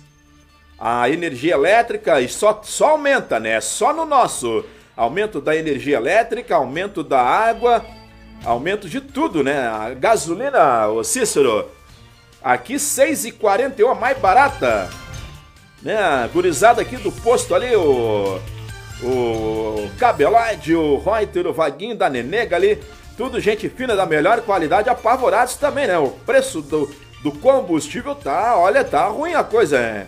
A energia elétrica e só, só aumenta, né? Só no nosso. Aumento da energia elétrica, aumento da água, aumento de tudo, né? A gasolina, o Cícero, aqui 6,41 mais barata. Né? Gurizada aqui do posto ali, o, o Cabelade, o Reuter, o Vaguinho da Nenega ali, tudo gente fina da melhor qualidade, apavorados também, né? O preço do, do combustível tá, olha, tá ruim a coisa, é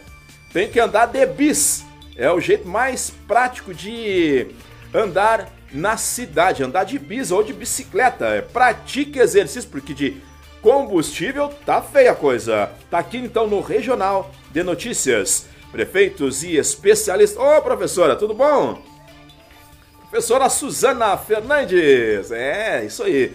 tem que andar de bis. É o jeito mais prático de andar na cidade, andar de bis ou de bicicleta. É, pratique exercício, porque de combustível tá feia a coisa. Tá aqui então no Regional de Notícias. Prefeitos e especialistas. Ô, professora, tudo bom? Professora Suzana Fernandes. É, isso aí.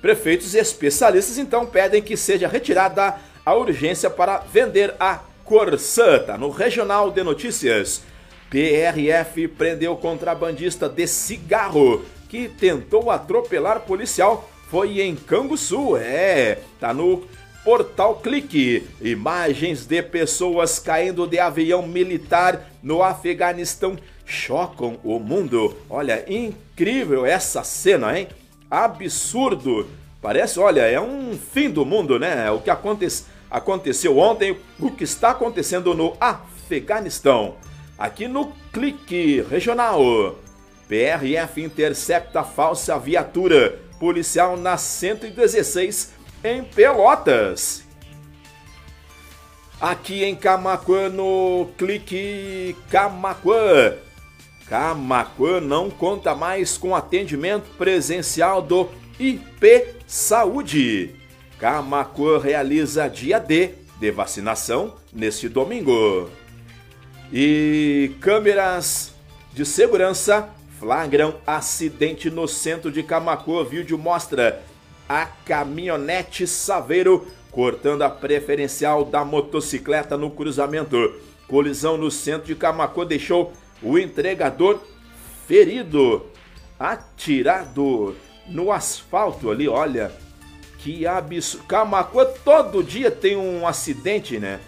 Prefeitos e especialistas então pedem que seja retirada a urgência para vender a Corsã, tá no Regional de Notícias. PRF prendeu contrabandista de cigarro que tentou atropelar policial. Foi em Canguçu, é, tá no Portal Clique. Imagens de pessoas caindo de avião militar no Afeganistão chocam o mundo. Olha, incrível essa cena, hein? Absurdo. Parece, olha, é um fim do mundo, né? O que acontece aconteceu ontem, o que está acontecendo no Afeganistão. Aqui no Clique Regional. PRF intercepta falsa viatura policial na 116 em Pelotas. Aqui em Camacuã, no Clique Camacuã. Camacuã não conta mais com atendimento presencial do IP Saúde. Camacuã realiza dia D de vacinação neste domingo. E câmeras de segurança flagram acidente no centro de Camacuã. Vídeo mostra a caminhonete Saveiro cortando a preferencial da motocicleta no cruzamento. Colisão no centro de Camacuã deixou o entregador ferido, atirado no asfalto ali, olha. Que absurdo. Camacuã todo dia tem um acidente, né?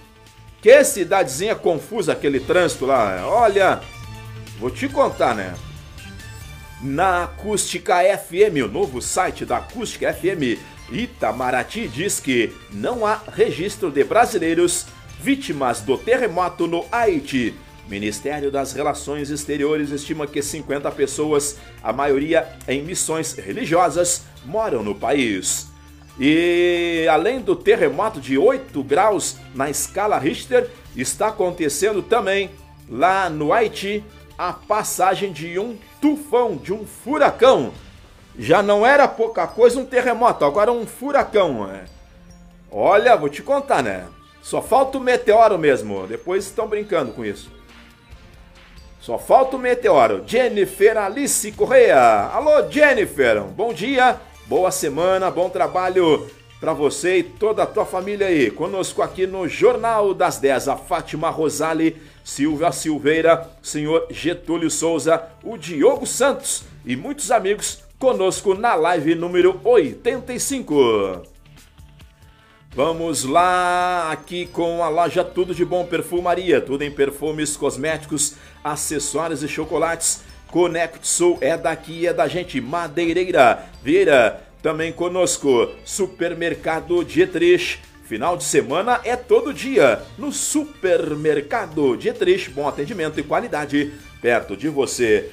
Que cidadezinha confusa aquele trânsito lá. Olha, vou te contar, né? Na Acústica FM, o novo site da Acústica FM, Itamaraty diz que não há registro de brasileiros vítimas do terremoto no Haiti. Ministério das Relações Exteriores estima que 50 pessoas, a maioria em missões religiosas, moram no país. E além do terremoto de 8 graus na escala Richter, está acontecendo também lá no Haiti a passagem de um tufão, de um furacão. Já não era pouca coisa um terremoto, agora um furacão. É. Olha, vou te contar, né? Só falta o meteoro mesmo. Depois estão brincando com isso. Só falta o meteoro. Jennifer Alice Correia. Alô, Jennifer. Bom dia. Boa semana, bom trabalho para você e toda a tua família aí. Conosco aqui no Jornal das 10, a Fátima Rosale, Silvia Silveira, senhor Getúlio Souza, o Diogo Santos e muitos amigos conosco na live número 85. Vamos lá, aqui com a loja Tudo de Bom Perfumaria, tudo em perfumes, cosméticos, acessórios e chocolates Sul é daqui, é da gente. Madeireira, Vieira, também conosco. Supermercado Dietrich. Final de semana é todo dia no Supermercado Dietrich. Bom atendimento e qualidade perto de você.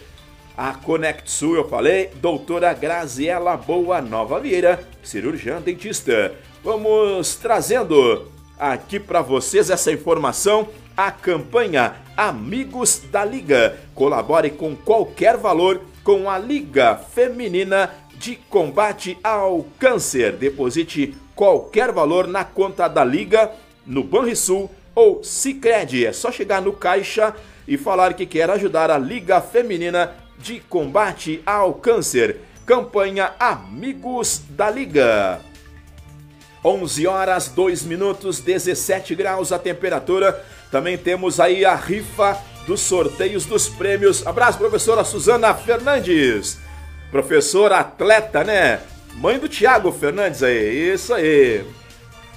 A Sul, eu falei, doutora Graziela Boa Nova Vieira, cirurgiã dentista. Vamos trazendo aqui para vocês essa informação a campanha Amigos da Liga. Colabore com qualquer valor com a Liga Feminina de Combate ao Câncer. Deposite qualquer valor na conta da Liga no Banrisul ou Sicredi. É só chegar no caixa e falar que quer ajudar a Liga Feminina de Combate ao Câncer. Campanha Amigos da Liga. 11 horas 2 minutos, 17 graus a temperatura. Também temos aí a rifa dos sorteios dos prêmios. Abraço, professora Suzana Fernandes. Professora atleta, né? Mãe do Tiago Fernandes aí. Isso aí.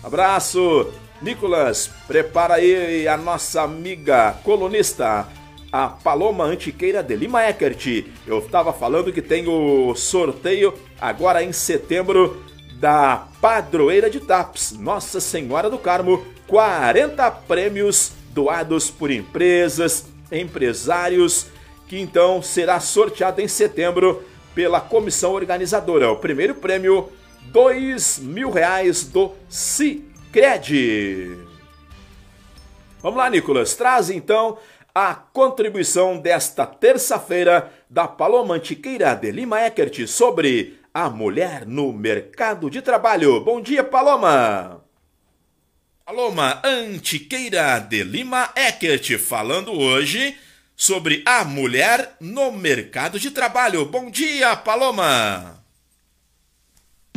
Abraço. Nicolas, prepara aí a nossa amiga colunista, a Paloma Antiqueira de Lima Eckert. Eu estava falando que tem o sorteio agora em setembro da Padroeira de Taps, Nossa Senhora do Carmo, 40 prêmios doados por empresas, empresários, que então será sorteado em setembro pela comissão organizadora. O primeiro prêmio, dois mil reais do Cicred. Vamos lá, Nicolas, traz então a contribuição desta terça-feira da Paloma Antiqueira de Lima Eckert sobre a mulher no mercado de trabalho. Bom dia, Paloma! Paloma Antiqueira de Lima Eckert falando hoje sobre a mulher no mercado de trabalho. Bom dia, Paloma!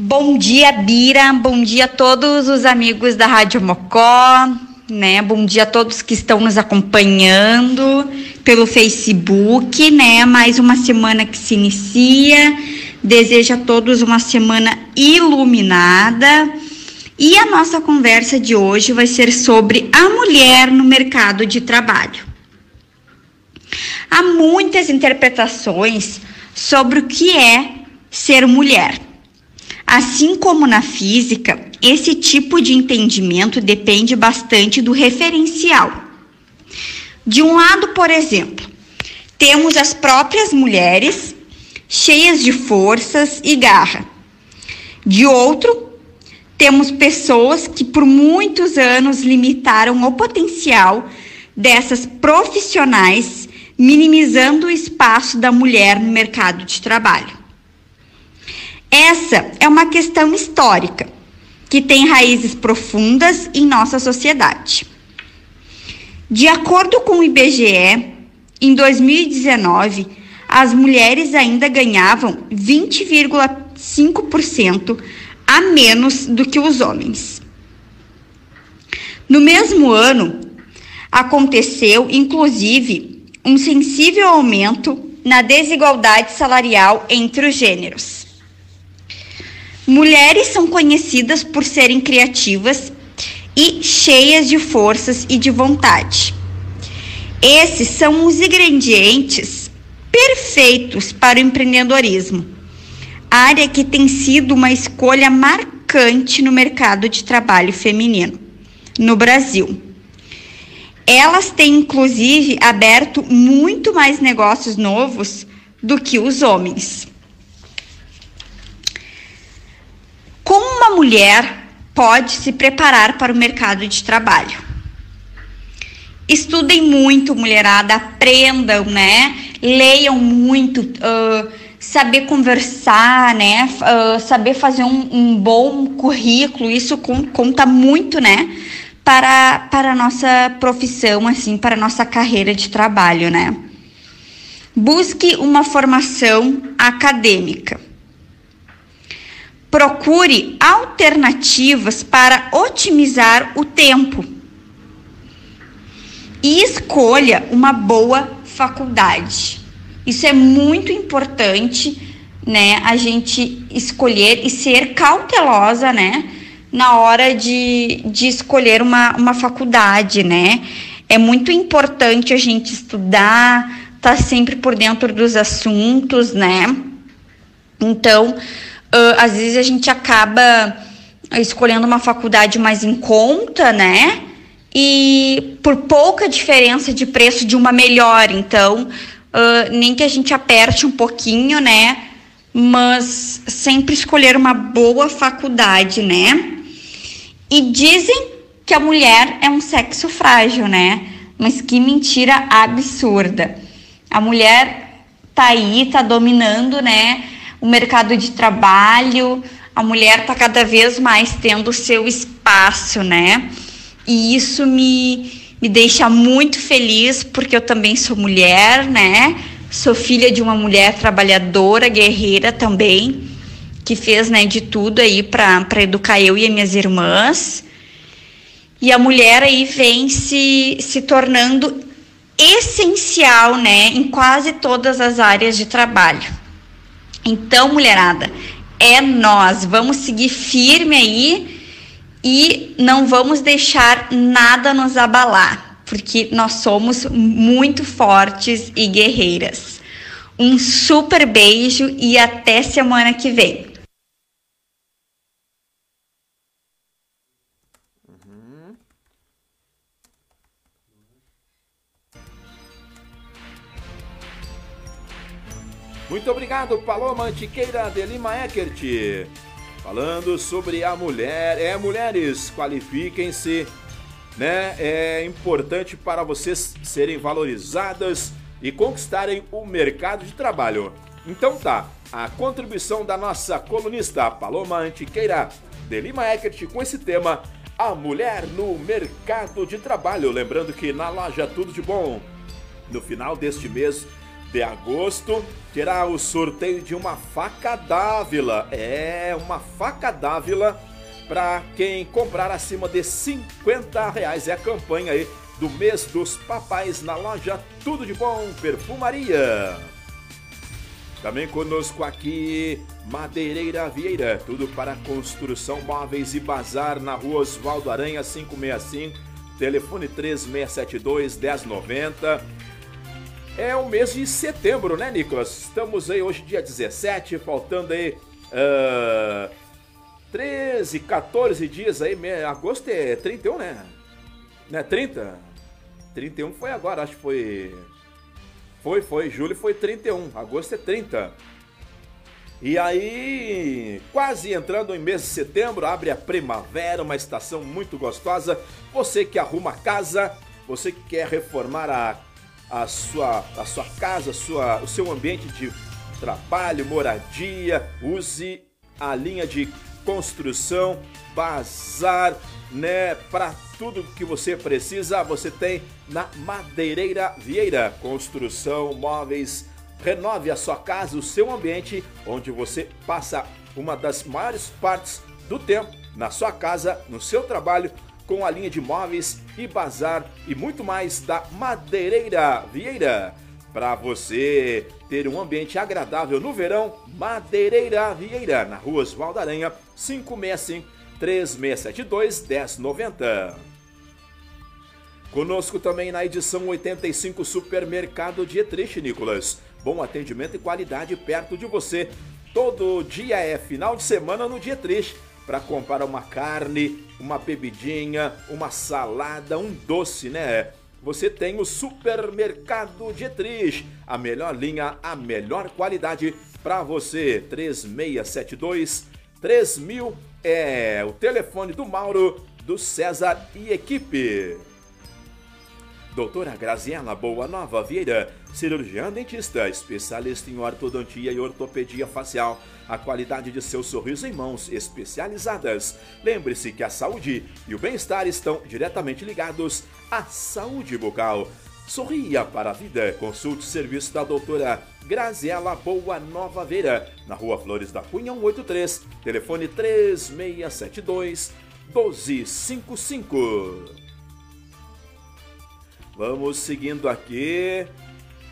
Bom dia, Bira. Bom dia a todos os amigos da Rádio Mocó, né? Bom dia a todos que estão nos acompanhando pelo Facebook, né? Mais uma semana que se inicia. Desejo a todos uma semana iluminada e a nossa conversa de hoje vai ser sobre a mulher no mercado de trabalho. Há muitas interpretações sobre o que é ser mulher. Assim como na física, esse tipo de entendimento depende bastante do referencial. De um lado, por exemplo, temos as próprias mulheres cheias de forças e garra. De outro, temos pessoas que por muitos anos limitaram o potencial dessas profissionais, minimizando o espaço da mulher no mercado de trabalho. Essa é uma questão histórica que tem raízes profundas em nossa sociedade. De acordo com o IBGE, em 2019, as mulheres ainda ganhavam 20,5% a menos do que os homens. No mesmo ano, aconteceu, inclusive, um sensível aumento na desigualdade salarial entre os gêneros. Mulheres são conhecidas por serem criativas e cheias de forças e de vontade. Esses são os ingredientes perfeitos para o empreendedorismo, área que tem sido uma escolha marcante no mercado de trabalho feminino no Brasil. Elas têm, inclusive, aberto muito mais negócios novos do que os homens. Como uma mulher pode se preparar para o mercado de trabalho? Estudem muito, mulherada, aprendam, né? Leiam muito, uh, saber conversar, né? Uh, saber fazer um, um, bom currículo, isso conta muito, né? Para, para a nossa profissão, assim, para a nossa carreira de trabalho, né? Busque uma formação acadêmica. Procure alternativas para otimizar o tempo e escolha uma boa faculdade. Isso é muito importante, né? A gente escolher e ser cautelosa, né? Na hora de, de escolher uma, uma faculdade, né? É muito importante a gente estudar, estar tá sempre por dentro dos assuntos, né? Então, uh, às vezes a gente acaba escolhendo uma faculdade mais em conta, né? e por pouca diferença de preço de uma melhor. Então, uh, nem que a gente aperte um pouquinho, né? Mas sempre escolher uma boa faculdade, né? E dizem que a mulher é um sexo frágil, né? Mas que mentira absurda. A mulher tá aí, tá dominando, né? O mercado de trabalho. A mulher tá cada vez mais tendo o seu espaço, né? E isso me, me deixa muito feliz, porque eu também sou mulher, né? Sou filha de uma mulher trabalhadora, guerreira também, que fez né, de tudo aí para educar eu e as minhas irmãs. E a mulher aí vem se, se tornando essencial, né, em quase todas as áreas de trabalho. Então, mulherada, é nós, vamos seguir firme aí e não vamos deixar nada nos abalar, porque nós somos muito fortes e guerreiras. Um super beijo e até semana que vem. Muito obrigado, Paloma Antiqueira de Lima Eckert. Falando sobre a mulher. É, mulheres, qualifiquem-se, né? É importante para vocês serem valorizadas e conquistarem o mercado de trabalho. Então tá, a contribuição da nossa colunista Paloma Antiqueira de Lima Eckert com esse tema A Mulher no Mercado de Trabalho. Lembrando que na loja Tudo de Bom, no final deste mês de agosto, terá o sorteio de uma faca d'Ávila. É, uma faca d'Ávila para quem comprar acima de 50 reais. É a campanha aí do mês dos papais na loja Tudo de Bom Perfumaria. Também conosco aqui, Madeireira Vieira, tudo para construção, móveis e bazar na rua Osvaldo Aranha 565, telefone 3672 1090 é o mês de setembro, né, Nicolas? Estamos aí hoje, dia 17, faltando aí uh, 13, 14 dias aí. Agosto é 31, né? Não é 30? 31 foi agora, acho que foi. Foi, foi. Julho foi 31. Agosto é 30. E aí, quase entrando em mês de setembro, abre a primavera, uma estação muito gostosa. Você que arruma casa, você que quer reformar a a sua, a sua casa, a sua, o seu ambiente de trabalho, moradia, use a linha de construção, bazar, né? Para tudo que você precisa, você tem na Madeireira Vieira. Construção, móveis, Renove a sua casa, o seu ambiente, onde você passa uma das maiores partes do tempo na sua casa, no seu trabalho, com a linha de móveis e bazar e muito mais da Madeireira Vieira. Para você ter um ambiente agradável no verão, Madeireira Vieira, na rua Oswaldo Aranha, 565 3672 1090. Conosco também na edição 85 Supermercado Dietrich Nicolas. Bom atendimento e qualidade perto de você. Todo dia é final de semana no Dietrich para comprar uma carne, uma bebidinha, uma salada, um doce, né? Você tem o Supermercado Dietrich, a melhor linha, a melhor qualidade para você. 3672 3000 é o telefone do Mauro, do César e equipe. Doutora Graziela Boa Nova Vieira, cirurgiã dentista, especialista em ortodontia e ortopedia facial. A qualidade de seu sorriso em mãos especializadas. Lembre-se que a saúde e o bem-estar estão diretamente ligados à saúde bucal. Sorria para a vida. Consulte o serviço da doutora Graziela Boa Nova Veira, na rua Flores da Cunha 183, telefone 3672 1255. Vamos seguindo aqui.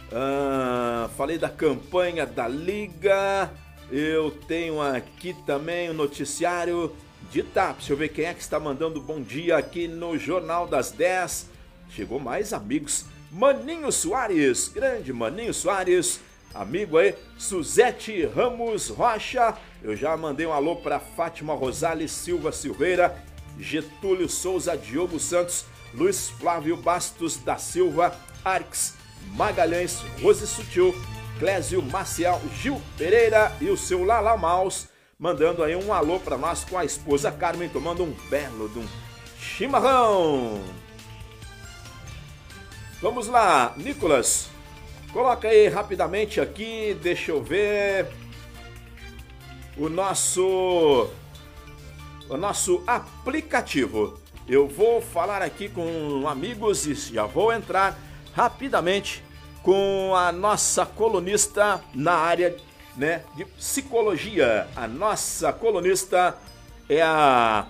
Ah, falei da campanha da Liga. Eu tenho aqui também o noticiário de TAP. Deixa eu ver quem é que está mandando bom dia aqui no Jornal das 10. Chegou mais amigos. Maninho Soares, grande Maninho Soares, amigo aí, Suzete Ramos Rocha. Eu já mandei um alô para Fátima Rosales Silva Silveira, Getúlio Souza, Diogo Santos, Luiz Flávio Bastos da Silva, Arx Magalhães, Rose Sutil, Clésio Maciel, Gil Pereira e o seu Lala Maus, mandando aí um alô para nós com a esposa Carmen, tomando um belo de um chimarrão. Vamos lá, Nicolas, coloca aí rapidamente aqui, deixa eu ver, o nosso, o nosso aplicativo. Eu vou falar aqui com amigos e já vou entrar rapidamente com a nossa colunista na área né, de psicologia. A nossa colunista é a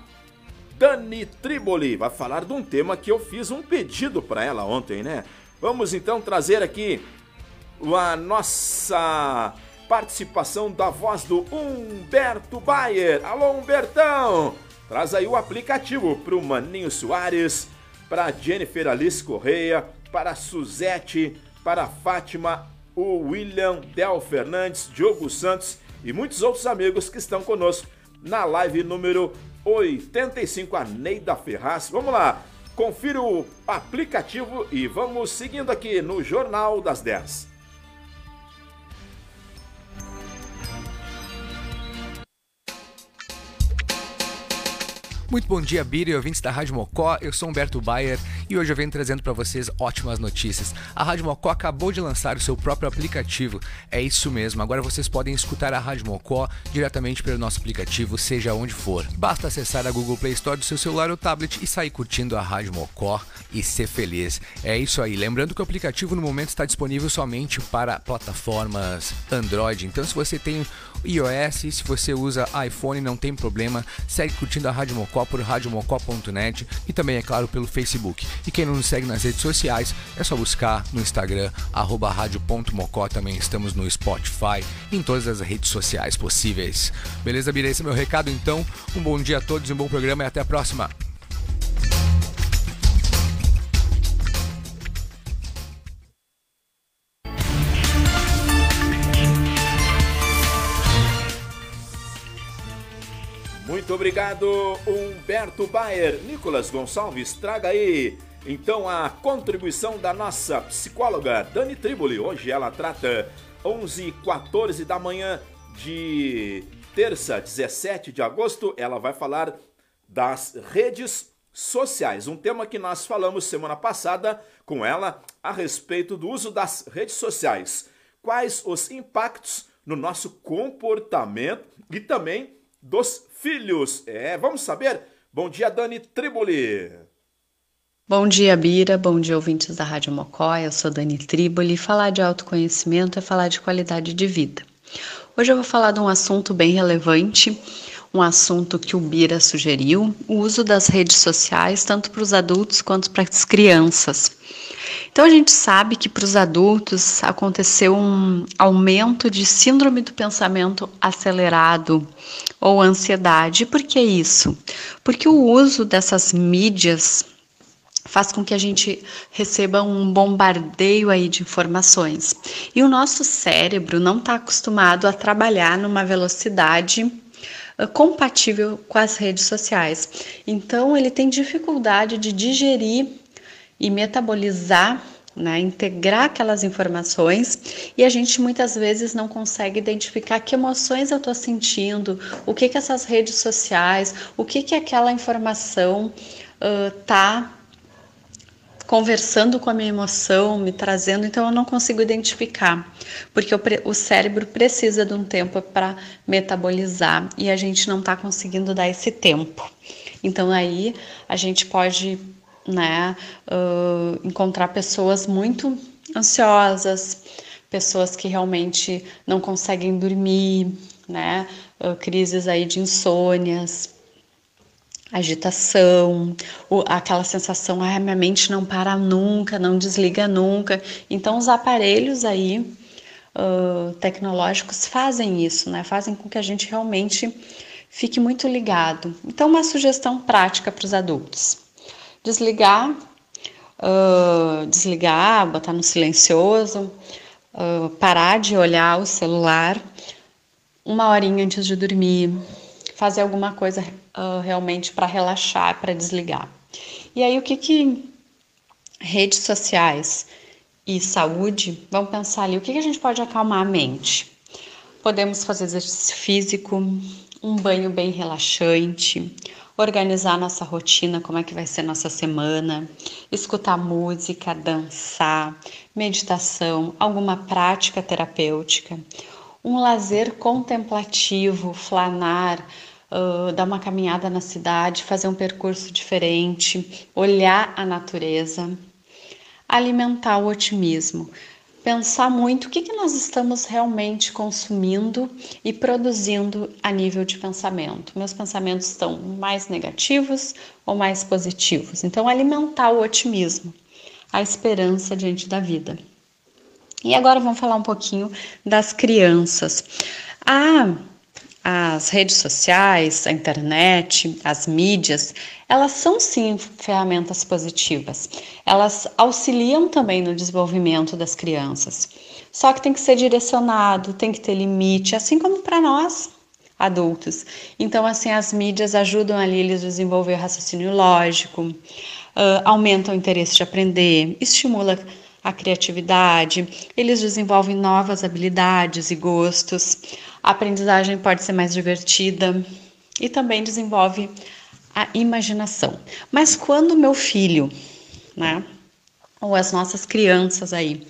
Dani Triboli. Vai falar de um tema que eu fiz um pedido para ela ontem, né? Vamos então trazer aqui a nossa participação da voz do Humberto Bayer. Alô, Humbertão! Traz aí o aplicativo para o Maninho Soares, para Jennifer Alice Correia, para Suzete, para Fátima, o William Del Fernandes, Diogo Santos e muitos outros amigos que estão conosco na live número 85, a Neida Ferraz. Vamos lá, confira o aplicativo e vamos seguindo aqui no Jornal das 10. Muito bom dia, Bira e ouvintes da Rádio Mocó. Eu sou Humberto Bayer e hoje eu venho trazendo para vocês ótimas notícias. A Rádio Mocó acabou de lançar o seu próprio aplicativo. É isso mesmo, agora vocês podem escutar a Rádio Mocó diretamente pelo nosso aplicativo, seja onde for. Basta acessar a Google Play Store do seu celular ou tablet e sair curtindo a Rádio Mocó e ser feliz. É isso aí. Lembrando que o aplicativo no momento está disponível somente para plataformas Android. Então, se você tem iOS, se você usa iPhone, não tem problema. Segue curtindo a Rádio Mocó por radiomocó.net e também, é claro, pelo Facebook. E quem não nos segue nas redes sociais, é só buscar no Instagram, rádio.mocó. Também estamos no Spotify, em todas as redes sociais possíveis. Beleza, Bira? Esse é meu recado, então. Um bom dia a todos, um bom programa e até a próxima. Muito obrigado, Humberto Bayer. Nicolas Gonçalves, traga aí então a contribuição da nossa psicóloga Dani Triboli. Hoje ela trata 11 h 14 da manhã de terça, 17 de agosto. Ela vai falar das redes sociais, um tema que nós falamos semana passada com ela a respeito do uso das redes sociais. Quais os impactos no nosso comportamento e também dos filhos. É, vamos saber? Bom dia, Dani Triboli. Bom dia, Bira. Bom dia, ouvintes da Rádio Mocó. Eu sou Dani Triboli. Falar de autoconhecimento é falar de qualidade de vida. Hoje eu vou falar de um assunto bem relevante, um assunto que o Bira sugeriu: o uso das redes sociais, tanto para os adultos quanto para as crianças. Então a gente sabe que para os adultos aconteceu um aumento de síndrome do pensamento acelerado ou ansiedade. Por que isso? Porque o uso dessas mídias faz com que a gente receba um bombardeio aí de informações. E o nosso cérebro não está acostumado a trabalhar numa velocidade ah, compatível com as redes sociais. Então ele tem dificuldade de digerir e metabolizar, né, integrar aquelas informações e a gente muitas vezes não consegue identificar que emoções eu estou sentindo, o que que essas redes sociais, o que que aquela informação uh, conversando com a minha emoção, me trazendo, então eu não consigo identificar, porque o, o cérebro precisa de um tempo para metabolizar e a gente não está conseguindo dar esse tempo. Então aí a gente pode né, uh, encontrar pessoas muito ansiosas, pessoas que realmente não conseguem dormir, né, uh, crises aí de insônias, agitação, aquela sensação, ah, minha mente não para nunca, não desliga nunca. Então, os aparelhos aí uh, tecnológicos fazem isso, né? Fazem com que a gente realmente fique muito ligado. Então, uma sugestão prática para os adultos: desligar, uh, desligar, botar no silencioso, uh, parar de olhar o celular uma horinha antes de dormir fazer alguma coisa uh, realmente para relaxar, para desligar. E aí, o que, que redes sociais e saúde vão pensar ali? O que, que a gente pode acalmar a mente? Podemos fazer exercício físico, um banho bem relaxante, organizar nossa rotina, como é que vai ser nossa semana, escutar música, dançar, meditação, alguma prática terapêutica, um lazer contemplativo, flanar, uh, dar uma caminhada na cidade, fazer um percurso diferente, olhar a natureza, alimentar o otimismo, pensar muito o que, que nós estamos realmente consumindo e produzindo a nível de pensamento. Meus pensamentos estão mais negativos ou mais positivos? Então, alimentar o otimismo, a esperança diante da vida. E agora vamos falar um pouquinho das crianças. Ah, as redes sociais, a internet, as mídias, elas são sim ferramentas positivas. Elas auxiliam também no desenvolvimento das crianças. Só que tem que ser direcionado, tem que ter limite, assim como para nós adultos. Então, assim, as mídias ajudam ali eles a desenvolver raciocínio lógico, uh, aumentam o interesse de aprender, estimula a criatividade, eles desenvolvem novas habilidades e gostos, a aprendizagem pode ser mais divertida e também desenvolve a imaginação. Mas quando meu filho, né, ou as nossas crianças aí,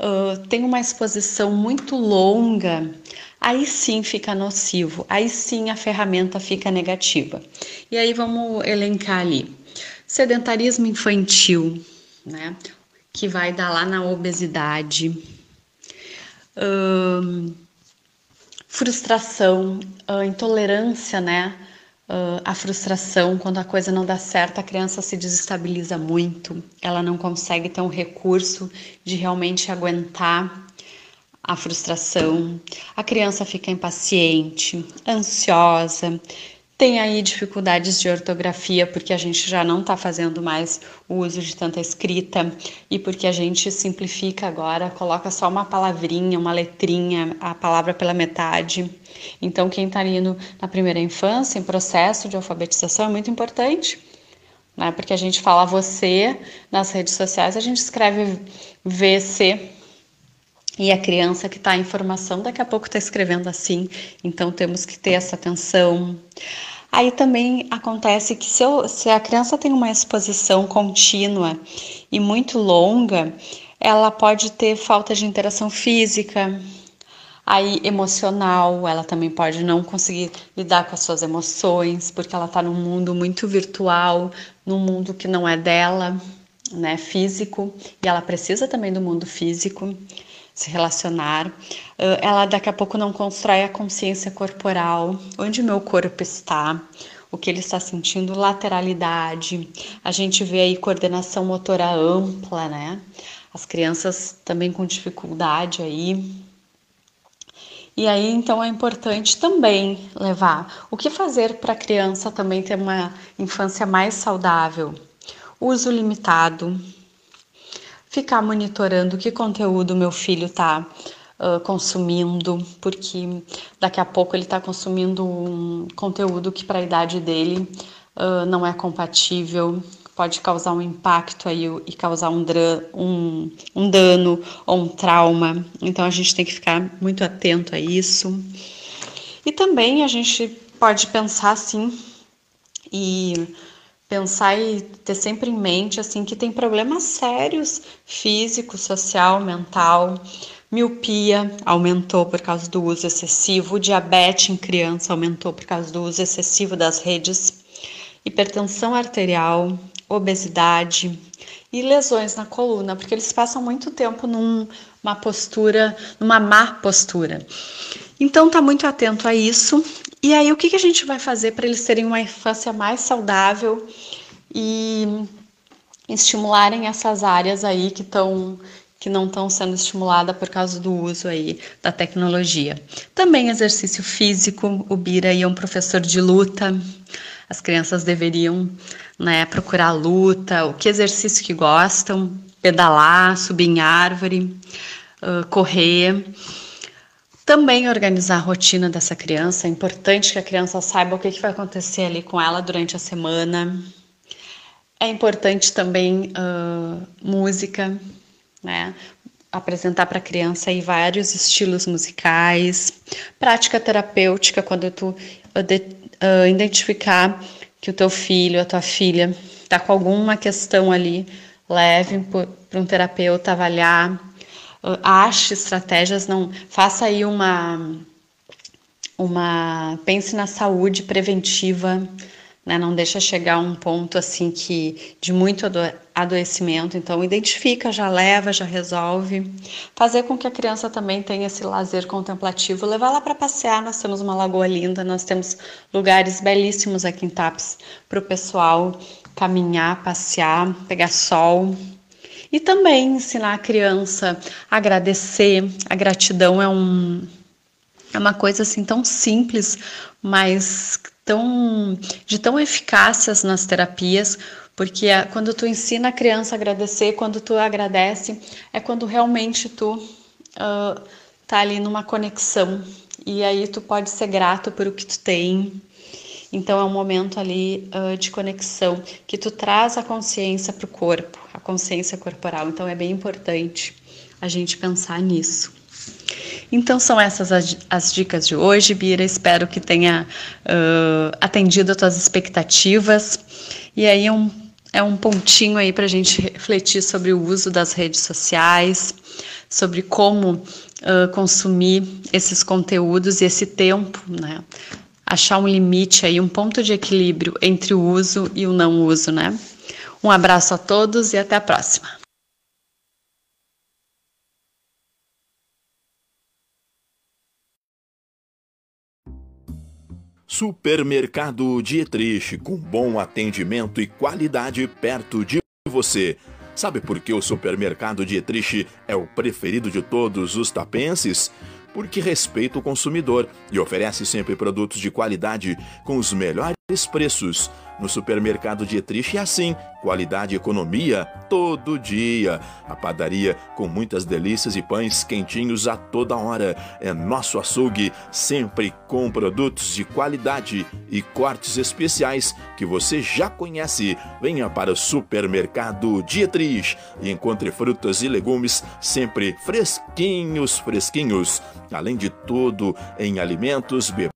uh, tem uma exposição muito longa, aí sim fica nocivo, aí sim a ferramenta fica negativa. E aí vamos elencar ali: sedentarismo infantil, né? que vai dar lá na obesidade, hum, frustração, a intolerância, né? A frustração, quando a coisa não dá certo, a criança se desestabiliza muito, ela não consegue ter um recurso de realmente aguentar a frustração, a criança fica impaciente, ansiosa, tem aí dificuldades de ortografia, porque a gente já não está fazendo mais o uso de tanta escrita e porque a gente simplifica agora, coloca só uma palavrinha, uma letrinha, a palavra pela metade. Então, quem está no, na primeira infância, em processo de alfabetização, é muito importante. Né? Porque a gente fala você nas redes sociais, a gente escreve VC, e a criança que está em formação daqui a pouco está escrevendo assim, então temos que ter essa atenção. Aí também acontece que se, eu, se a criança tem uma exposição contínua e muito longa, ela pode ter falta de interação física, aí emocional, ela também pode não conseguir lidar com as suas emoções, porque ela está num mundo muito virtual, num mundo que não é dela. né, físico e ela precisa também do mundo físico se relacionar. Ela daqui a pouco não constrói a consciência corporal, onde meu corpo está, o que ele está sentindo, lateralidade. A gente vê aí coordenação motora ampla, né? As crianças também com dificuldade aí. E aí, então, é importante também levar o que fazer para a criança também ter uma infância mais saudável. Uso limitado, ficar monitorando que conteúdo meu filho está uh, consumindo, porque daqui a pouco ele está consumindo um conteúdo que para a idade dele uh, não é compatível, pode causar um impacto aí e causar um, um, um dano ou um trauma. Então a gente tem que ficar muito atento a isso. E também a gente pode pensar assim e pensar e ter sempre em mente assim que tem problemas sérios físico, social, mental. Miopia aumentou por causa do uso excessivo, diabetes em criança aumentou por causa do uso excessivo das redes, hipertensão arterial, obesidade e lesões na coluna, porque eles passam muito tempo numa postura, numa má postura. Então tá muito atento a isso e aí, o que, que a gente vai fazer para eles terem uma infância mais saudável e estimularem essas áreas aí que estão que não estão sendo estimuladas por causa do uso aí da tecnologia. Também exercício físico, o Bira é um professor de luta. As crianças deveriam, né, procurar luta, o que exercício que gostam, pedalar, subir em árvore, correr. Também organizar a rotina dessa criança. É importante que a criança saiba o que, que vai acontecer ali com ela durante a semana. É importante também uh, música, né? Apresentar para a criança aí vários estilos musicais, prática terapêutica quando tu uh, de, identificar que o teu filho, a tua filha está com alguma questão ali, leve para um terapeuta avaliar ache estratégias, não faça aí uma uma pense na saúde preventiva, né? Não deixa chegar um ponto assim que de muito adoecimento, então identifica, já leva, já resolve. Fazer com que a criança também tenha esse lazer contemplativo, levar lá para passear. Nós temos uma lagoa linda, nós temos lugares belíssimos aqui em Tapes para o pessoal caminhar, passear, pegar sol. E também ensinar a criança a agradecer. A gratidão é, um, é uma coisa assim tão simples, mas tão, de tão eficácias nas terapias, porque quando tu ensina a criança a agradecer, quando tu agradece, é quando realmente tu uh, tá ali numa conexão. E aí tu pode ser grato por o que tu tem, então é um momento ali uh, de conexão que tu traz a consciência para o corpo, consciência corporal. Então é bem importante a gente pensar nisso. Então são essas as, as dicas de hoje, Bira. Espero que tenha uh, atendido as tuas expectativas. E aí é um, é um pontinho aí para a gente refletir sobre o uso das redes sociais, sobre como uh, consumir esses conteúdos e esse tempo, né? achar um limite aí, um ponto de equilíbrio entre o uso e o não uso, né? Um abraço a todos e até a próxima. Supermercado Dietrich, com bom atendimento e qualidade perto de você. Sabe por que o supermercado Dietrich é o preferido de todos os tapenses? porque respeita o consumidor e oferece sempre produtos de qualidade com os melhores preços. No supermercado Dietrich é assim, qualidade e economia todo dia. A padaria com muitas delícias e pães quentinhos a toda hora. É nosso açougue, sempre com produtos de qualidade e cortes especiais que você já conhece. Venha para o supermercado Dietrich e encontre frutas e legumes sempre fresquinhos, fresquinhos. Além de tudo, em alimentos, bebidas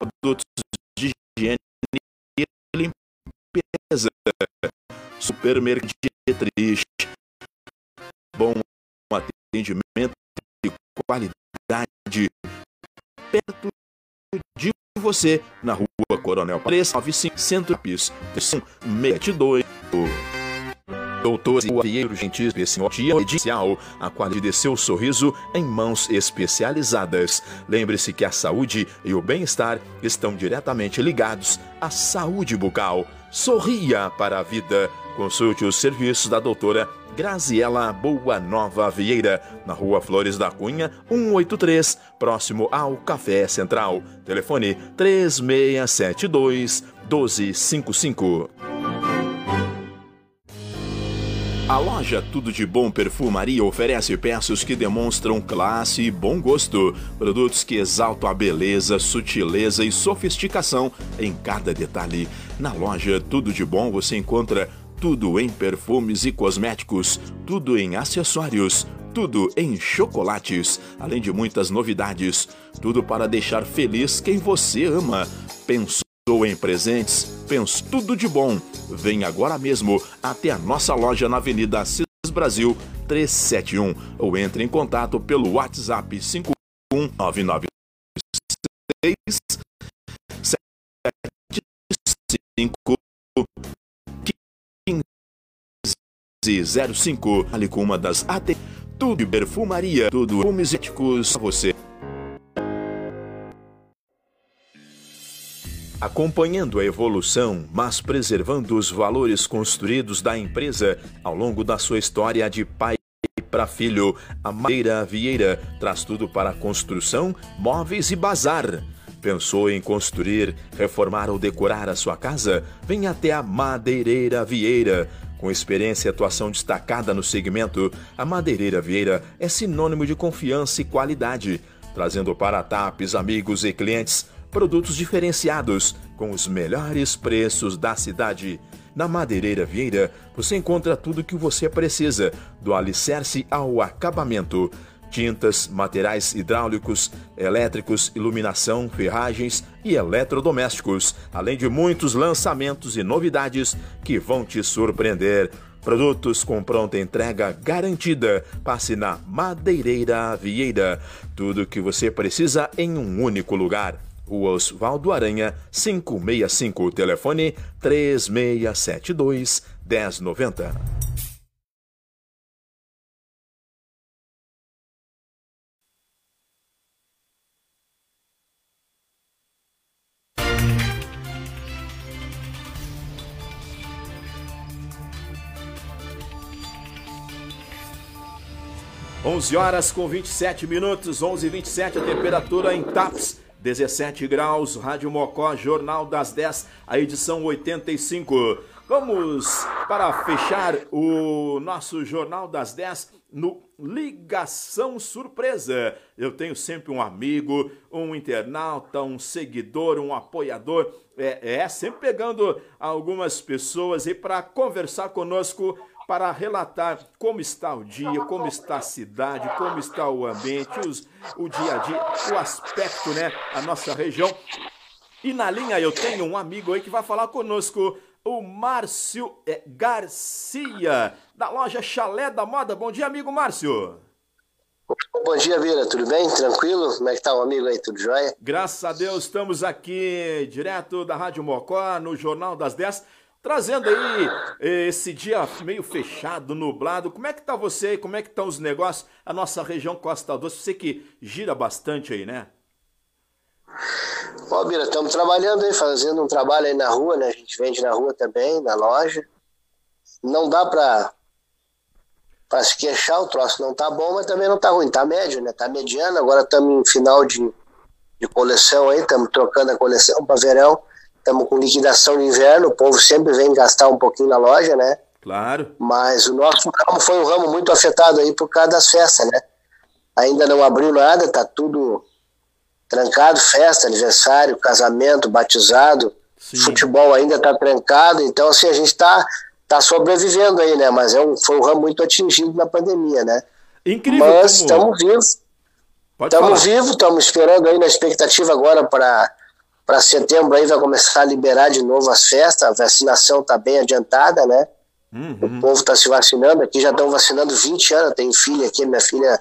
produtos de higiene e limpeza. Supermercado. Bom atendimento e qualidade perto de você. na rua Coronel 395 Centro Pis 162. Doutor Vieiro Gentil Especial Judicial, a qualidade de seu sorriso em mãos especializadas. Lembre-se que a saúde e o bem-estar estão diretamente ligados à saúde bucal. Sorria para a vida. Consulte os serviços da doutora Graziela Boa Nova Vieira, na rua Flores da Cunha, 183, próximo ao Café Central. Telefone 3672 1255. A loja Tudo de Bom Perfumaria oferece peças que demonstram classe e bom gosto. Produtos que exaltam a beleza, sutileza e sofisticação em cada detalhe. Na loja Tudo de Bom você encontra tudo em perfumes e cosméticos, tudo em acessórios, tudo em chocolates, além de muitas novidades. Tudo para deixar feliz quem você ama. Pensou em presentes? Penso tudo de bom. Vem agora mesmo até a nossa loja na Avenida Cis Brasil 371 ou entre em contato pelo WhatsApp 51996 75 1505 ali com uma das AT tudo perfumaria, tudo perfumes éticos você. Acompanhando a evolução, mas preservando os valores construídos da empresa ao longo da sua história de pai para filho. A Madeira Vieira traz tudo para construção, móveis e bazar. Pensou em construir, reformar ou decorar a sua casa? Vem até a Madeireira Vieira. Com experiência e atuação destacada no segmento, a Madeireira Vieira é sinônimo de confiança e qualidade, trazendo para TAPs, amigos e clientes produtos diferenciados com os melhores preços da cidade. Na Madeireira Vieira, você encontra tudo o que você precisa, do alicerce ao acabamento. Tintas, materiais hidráulicos, elétricos, iluminação, ferragens e eletrodomésticos, além de muitos lançamentos e novidades que vão te surpreender. Produtos com pronta entrega garantida. Passe na Madeireira Vieira. Tudo o que você precisa em um único lugar. Rua Osvaldo Aranha, 565, telefone 3672 1090. Onze horas com 27 minutos, onze e 27 a temperatura em TAPS 17 graus, Rádio Mocó, Jornal das 10, a edição 85. Vamos para fechar o nosso Jornal das 10 no Ligação Surpresa. Eu tenho sempre um amigo, um internauta, um seguidor, um apoiador. É, é sempre pegando algumas pessoas e para conversar conosco para relatar como está o dia, como está a cidade, como está o ambiente, os, o dia a dia, o aspecto, né, a nossa região. E na linha eu tenho um amigo aí que vai falar conosco, o Márcio é, Garcia, da loja Chalé da Moda. Bom dia, amigo Márcio. Bom dia, Vira. Tudo bem? Tranquilo? Como é que tá o amigo aí? Tudo jóia? Graças a Deus, estamos aqui direto da Rádio Mocó, no Jornal das 10 Trazendo aí eh, esse dia meio fechado, nublado, como é que tá você? Como é que estão os negócios? A nossa região Costa Doce, você que gira bastante aí, né? Ó, Bira, estamos trabalhando aí, fazendo um trabalho aí na rua, né? A gente vende na rua também, na loja. Não dá pra, pra se queixar, o troço não tá bom, mas também não tá ruim, tá médio, né? Tá mediano, agora estamos em final de, de coleção aí, estamos trocando a coleção para verão estamos com liquidação de inverno, o povo sempre vem gastar um pouquinho na loja, né? Claro. Mas o nosso ramo foi um ramo muito afetado aí por causa das festas, né? Ainda não abriu nada, tá tudo trancado, festa, aniversário, casamento, batizado, Sim. futebol ainda tá trancado, então assim, a gente tá, tá sobrevivendo aí, né? Mas é um, foi um ramo muito atingido na pandemia, né? Incrível. Mas estamos vivos. Estamos vivos, estamos esperando aí na expectativa agora para para setembro aí vai começar a liberar de novo as festas, a vacinação está bem adiantada, né? Uhum. O povo está se vacinando, aqui já estão vacinando 20 anos, tem filha aqui, minha filha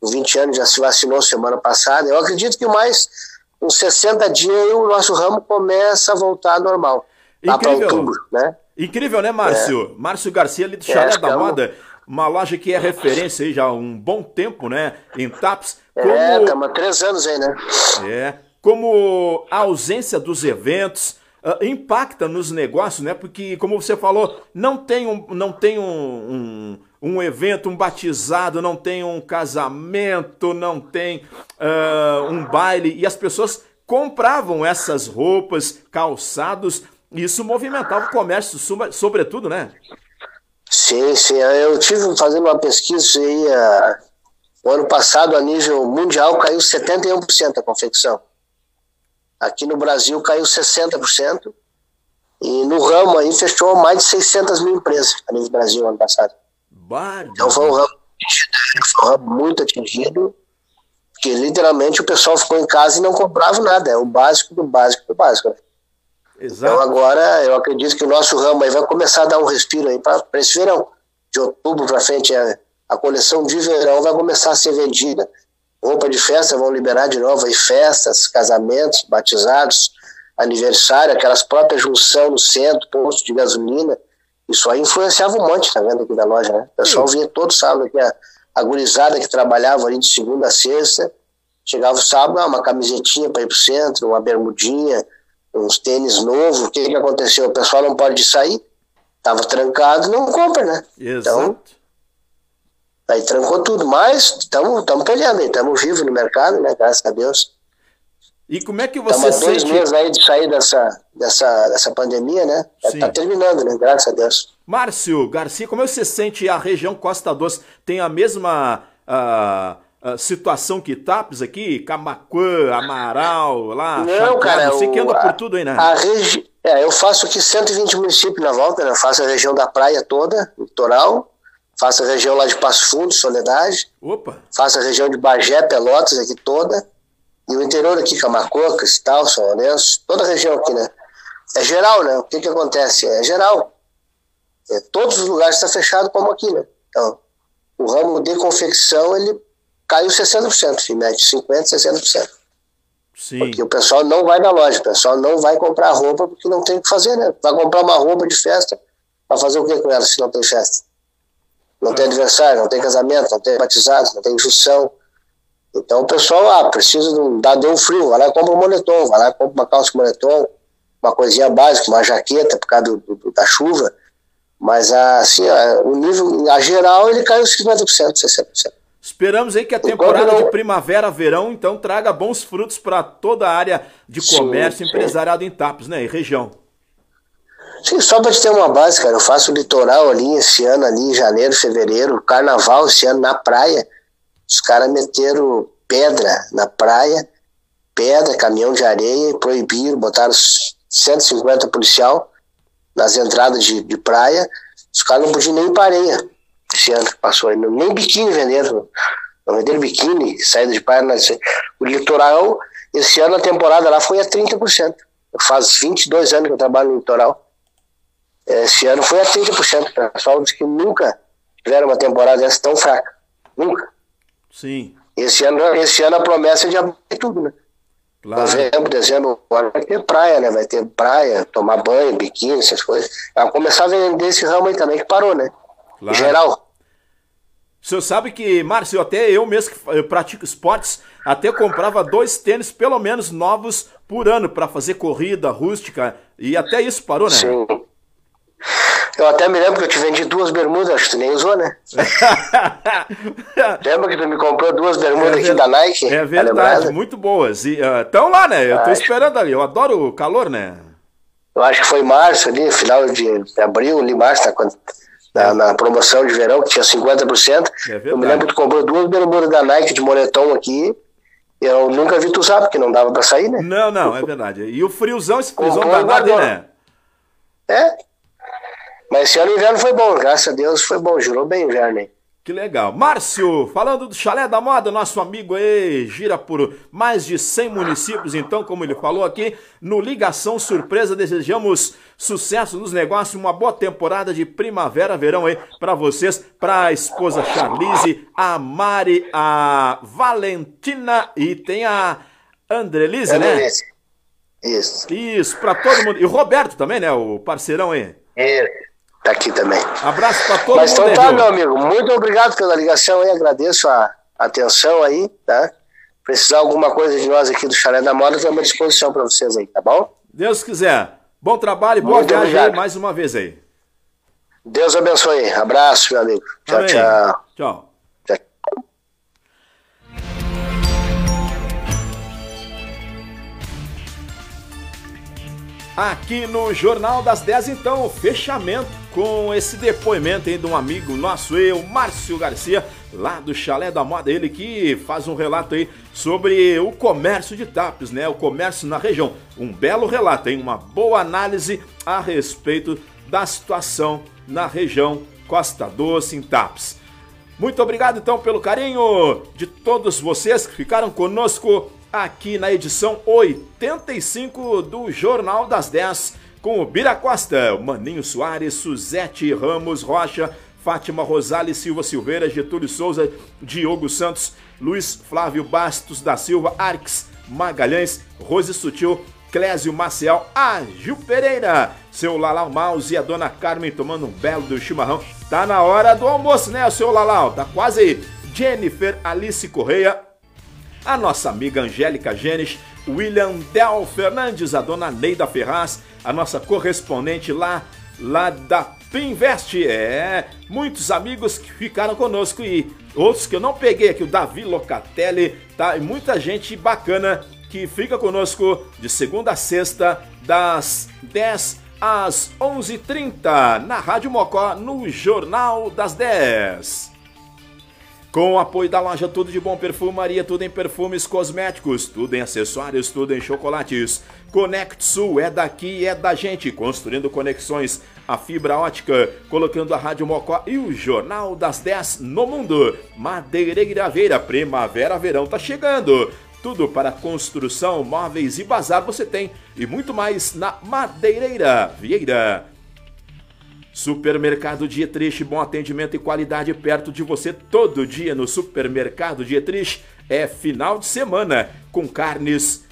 com 20 anos já se vacinou semana passada. Eu acredito que mais uns 60 dias o nosso ramo começa a voltar ao normal. Para outubro, né? Incrível, né, Márcio? É. Márcio Garcia ali do Chalé é, da Moda, uma loja que é referência aí já há um bom tempo, né, em TAPS. É, Como... É, estamos há três anos aí, né? É. Como a ausência dos eventos, uh, impacta nos negócios, né? Porque, como você falou, não tem um, não tem um, um, um evento, um batizado, não tem um casamento, não tem uh, um baile, e as pessoas compravam essas roupas, calçados, e isso movimentava o comércio, sobretudo, né? Sim, sim. Eu tive fazendo uma pesquisa aí, uh, o ano passado, a nível mundial, caiu 71% a confecção. Aqui no Brasil caiu 60%. E no ramo aí fechou mais de 600 mil empresas a nível Brasil ano passado. Então foi um ramo, foi um ramo muito atingido, porque literalmente o pessoal ficou em casa e não comprava nada. É o básico do básico do básico. Né? Exato. Então agora eu acredito que o nosso ramo aí vai começar a dar um respiro aí para esse verão. De outubro para frente, a, a coleção de verão vai começar a ser vendida roupa de festa vão liberar de novo aí festas, casamentos, batizados, aniversário, aquelas próprias junção no centro, posto de gasolina. Isso aí influenciava um monte, tá vendo aqui da loja, né? O pessoal vinha todo sábado aqui, a, a gurizada que trabalhava ali de segunda a sexta, chegava o sábado, ah, uma camisetinha para ir pro centro, uma bermudinha, uns tênis novos. O que que aconteceu? O pessoal não pode sair, tava trancado, não compra, né? Exato. Então, Aí trancou tudo, mas estamos peleando, estamos vivos no mercado, né? Graças a Deus. E como é que você Estamos dois meses aí de sair dessa, dessa, dessa pandemia, né? Está terminando, né? Graças a Deus. Márcio Garcia, como é que você sente a região Costa Doce? Tem a mesma uh, uh, situação que Tapes aqui? Camacuã, Amaral, lá? Não, cara. Você que anda por tudo aí, né? A regi... É, eu faço aqui 120 municípios na volta, né? Eu faço a região da praia toda, litoral faço a região lá de Passo Fundo, Soledade. Opa! Faço a região de Bagé, Pelotas aqui toda. E o interior aqui, Camacoca, tal, São Lourenço, toda a região aqui, né? É geral, né? O que que acontece? É geral. É, todos os lugares estão fechados como aqui, né? Então, o ramo de confecção, ele caiu 60%, em média, 50%, 60%. Sim. Porque o pessoal não vai na loja, o pessoal não vai comprar roupa porque não tem o que fazer, né? Vai comprar uma roupa de festa, vai fazer o que com ela se não tem festa? Não tem aniversário, não tem casamento, não tem batizado, não tem junção. Então o pessoal, ah, precisa de um, dá, um frio, vai lá e compra um moletom, vai lá e compra uma calça com moletom, uma coisinha básica, uma jaqueta por causa do, do, da chuva. Mas assim, o nível, a geral, ele caiu 50%, 60%. Esperamos aí que a temporada de primavera-verão, então, traga bons frutos para toda a área de comércio sim, empresariado em Tapos, né? E região. Sim, só para te ter uma base, cara, eu faço litoral ali esse ano, ali em janeiro, fevereiro, carnaval esse ano na praia. Os caras meteram pedra na praia, pedra, caminhão de areia, e proibiram, botaram 150 policial nas entradas de, de praia. Os caras não podiam nem ir areia esse ano que passou aí, nem biquíni venderam. Não venderam biquíni, saída de praia. O litoral, esse ano a temporada lá foi a 30%. Faz 22 anos que eu trabalho no litoral. Esse ano foi a 30%. O pessoal disse que nunca tiveram uma temporada dessa tão fraca. Nunca. Sim. Esse ano, esse ano a promessa é de abrir tudo, né? Claro. Novembro, dezembro, agora vai ter praia, né? Vai ter praia, tomar banho, biquíni, essas coisas. Vai começar a vender esse ramo aí também, que parou, né? Claro. Em geral. O senhor sabe que, Márcio, até eu mesmo que pratico esportes, até comprava dois tênis, pelo menos novos, por ano, para fazer corrida rústica. E até isso parou, né? Sim. Eu até me lembro que eu te vendi duas bermudas, acho que tu nem usou, né? <laughs> Lembra que tu me comprou duas bermudas é aqui da Nike? É tá verdade, muito boas. Estão uh, lá, né? Eu tô esperando ali. Eu adoro o calor, né? Eu acho que foi março ali, final de abril, ali, março, tá, quando, na, na, promoção de verão, que tinha 50%. É eu me lembro que tu comprou duas bermudas da Nike de moletom aqui. Eu nunca vi tu usar, porque não dava pra sair, né? Não, não, é verdade. E o friozão, esse friozão danado, né? É, mas esse ano o inverno foi bom, graças a Deus foi bom, jurou bem o inverno, hein? Que legal. Márcio, falando do Chalé da Moda, nosso amigo aí, gira por mais de 100 municípios, então, como ele falou aqui, no Ligação Surpresa, desejamos sucesso nos negócios, uma boa temporada de primavera, verão aí para vocês, para a esposa Charlize, a Mari, a Valentina e tem a Andrelise, né? Isso. Isso, pra todo mundo. E o Roberto também, né? O parceirão aí. Isso. Tá aqui também. Abraço pra todo Mas mundo então aí, tá, meu amigo. Muito obrigado pela ligação aí. Agradeço a atenção aí, tá? Precisar alguma coisa de nós aqui do Chalé da Moda, estamos à disposição para vocês aí, tá bom? Deus quiser. Bom trabalho e boa Muito viagem aí mais uma vez aí. Deus abençoe. Abraço, meu amigo. Tchau, tchau. Tchau. tchau. Aqui no Jornal das 10, então, o fechamento com esse depoimento aí de um amigo nosso, eu, Márcio Garcia, lá do Chalé da Moda, ele que faz um relato aí sobre o comércio de Tapes, né? O comércio na região. Um belo relato, hein? Uma boa análise a respeito da situação na região Costa Doce, em Tapes. Muito obrigado então pelo carinho de todos vocês que ficaram conosco aqui na edição 85 do Jornal das 10 com o Bira Costa, Maninho Soares, Suzete Ramos Rocha, Fátima Rosales Silva Silveira, Getúlio Souza, Diogo Santos, Luiz Flávio Bastos da Silva, Arques Magalhães, Rose Sutil, Clésio Maciel, a Gil Pereira, seu Lalau Mouse e a dona Carmen tomando um belo do chimarrão. Tá na hora do almoço, né, seu Lalau? Tá quase aí. Jennifer Alice Correia, a nossa amiga Angélica Genes, William Del Fernandes, a dona Neida Ferraz, a nossa correspondente lá, lá da Pinvest. É, muitos amigos que ficaram conosco e outros que eu não peguei aqui, o Davi Locatelli, tá? E muita gente bacana que fica conosco de segunda a sexta, das 10 às 11h30, na Rádio Mocó, no Jornal das 10. Com o apoio da loja Tudo de Bom Perfumaria, tudo em perfumes cosméticos, tudo em acessórios, tudo em chocolates. Conect Sul é daqui, é da gente, construindo conexões, a fibra ótica, colocando a Rádio Mocó e o Jornal das 10 no mundo. Madeireira Veira, primavera, verão tá chegando. Tudo para construção, móveis e bazar você tem e muito mais na Madeireira Vieira. Supermercado Dietrich, bom atendimento e qualidade perto de você todo dia no Supermercado Dietrich. É final de semana com carnes,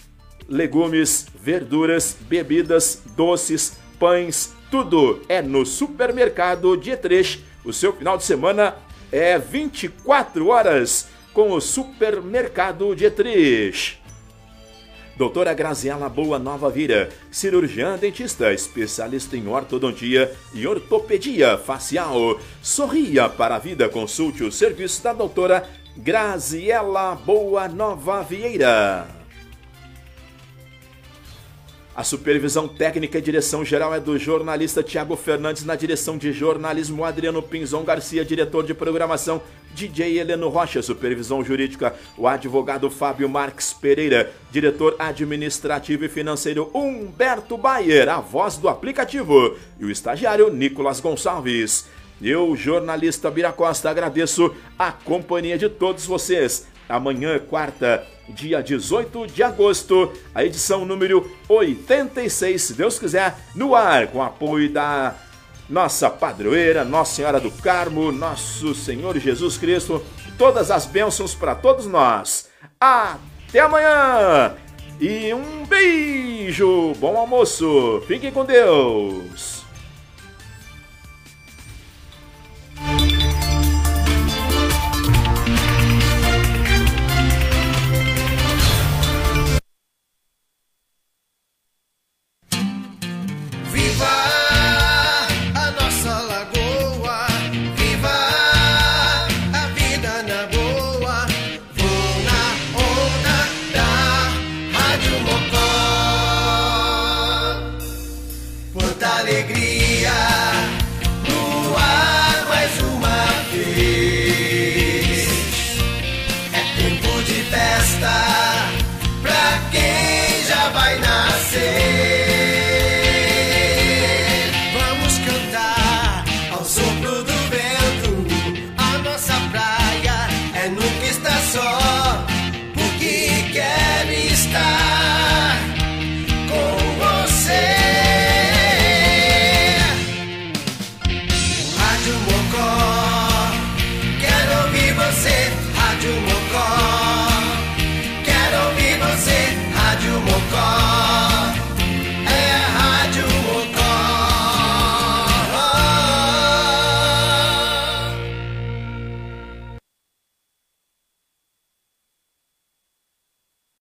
legumes, verduras, bebidas, doces, pães, tudo é no Supermercado Dietrich. O seu final de semana é 24 horas com o Supermercado Dietrich. Doutora Graziela Boa Nova Vira, cirurgiã dentista, especialista em ortodontia e ortopedia facial. Sorria para a vida, consulte o serviço da doutora Graziela Boa Nova Vieira. A supervisão técnica e direção geral é do jornalista Tiago Fernandes, na direção de jornalismo Adriano Pinzon Garcia, diretor de programação DJ Heleno Rocha, supervisão jurídica o advogado Fábio Marques Pereira, diretor administrativo e financeiro Humberto Bayer, a voz do aplicativo, e o estagiário Nicolas Gonçalves. Eu, jornalista Bira Costa, agradeço a companhia de todos vocês. Amanhã, quarta, dia 18 de agosto, a edição número 86, se Deus quiser, no ar, com apoio da nossa padroeira, Nossa Senhora do Carmo, nosso Senhor Jesus Cristo, todas as bênçãos para todos nós. Até amanhã! E um beijo! Bom almoço! Fiquem com Deus!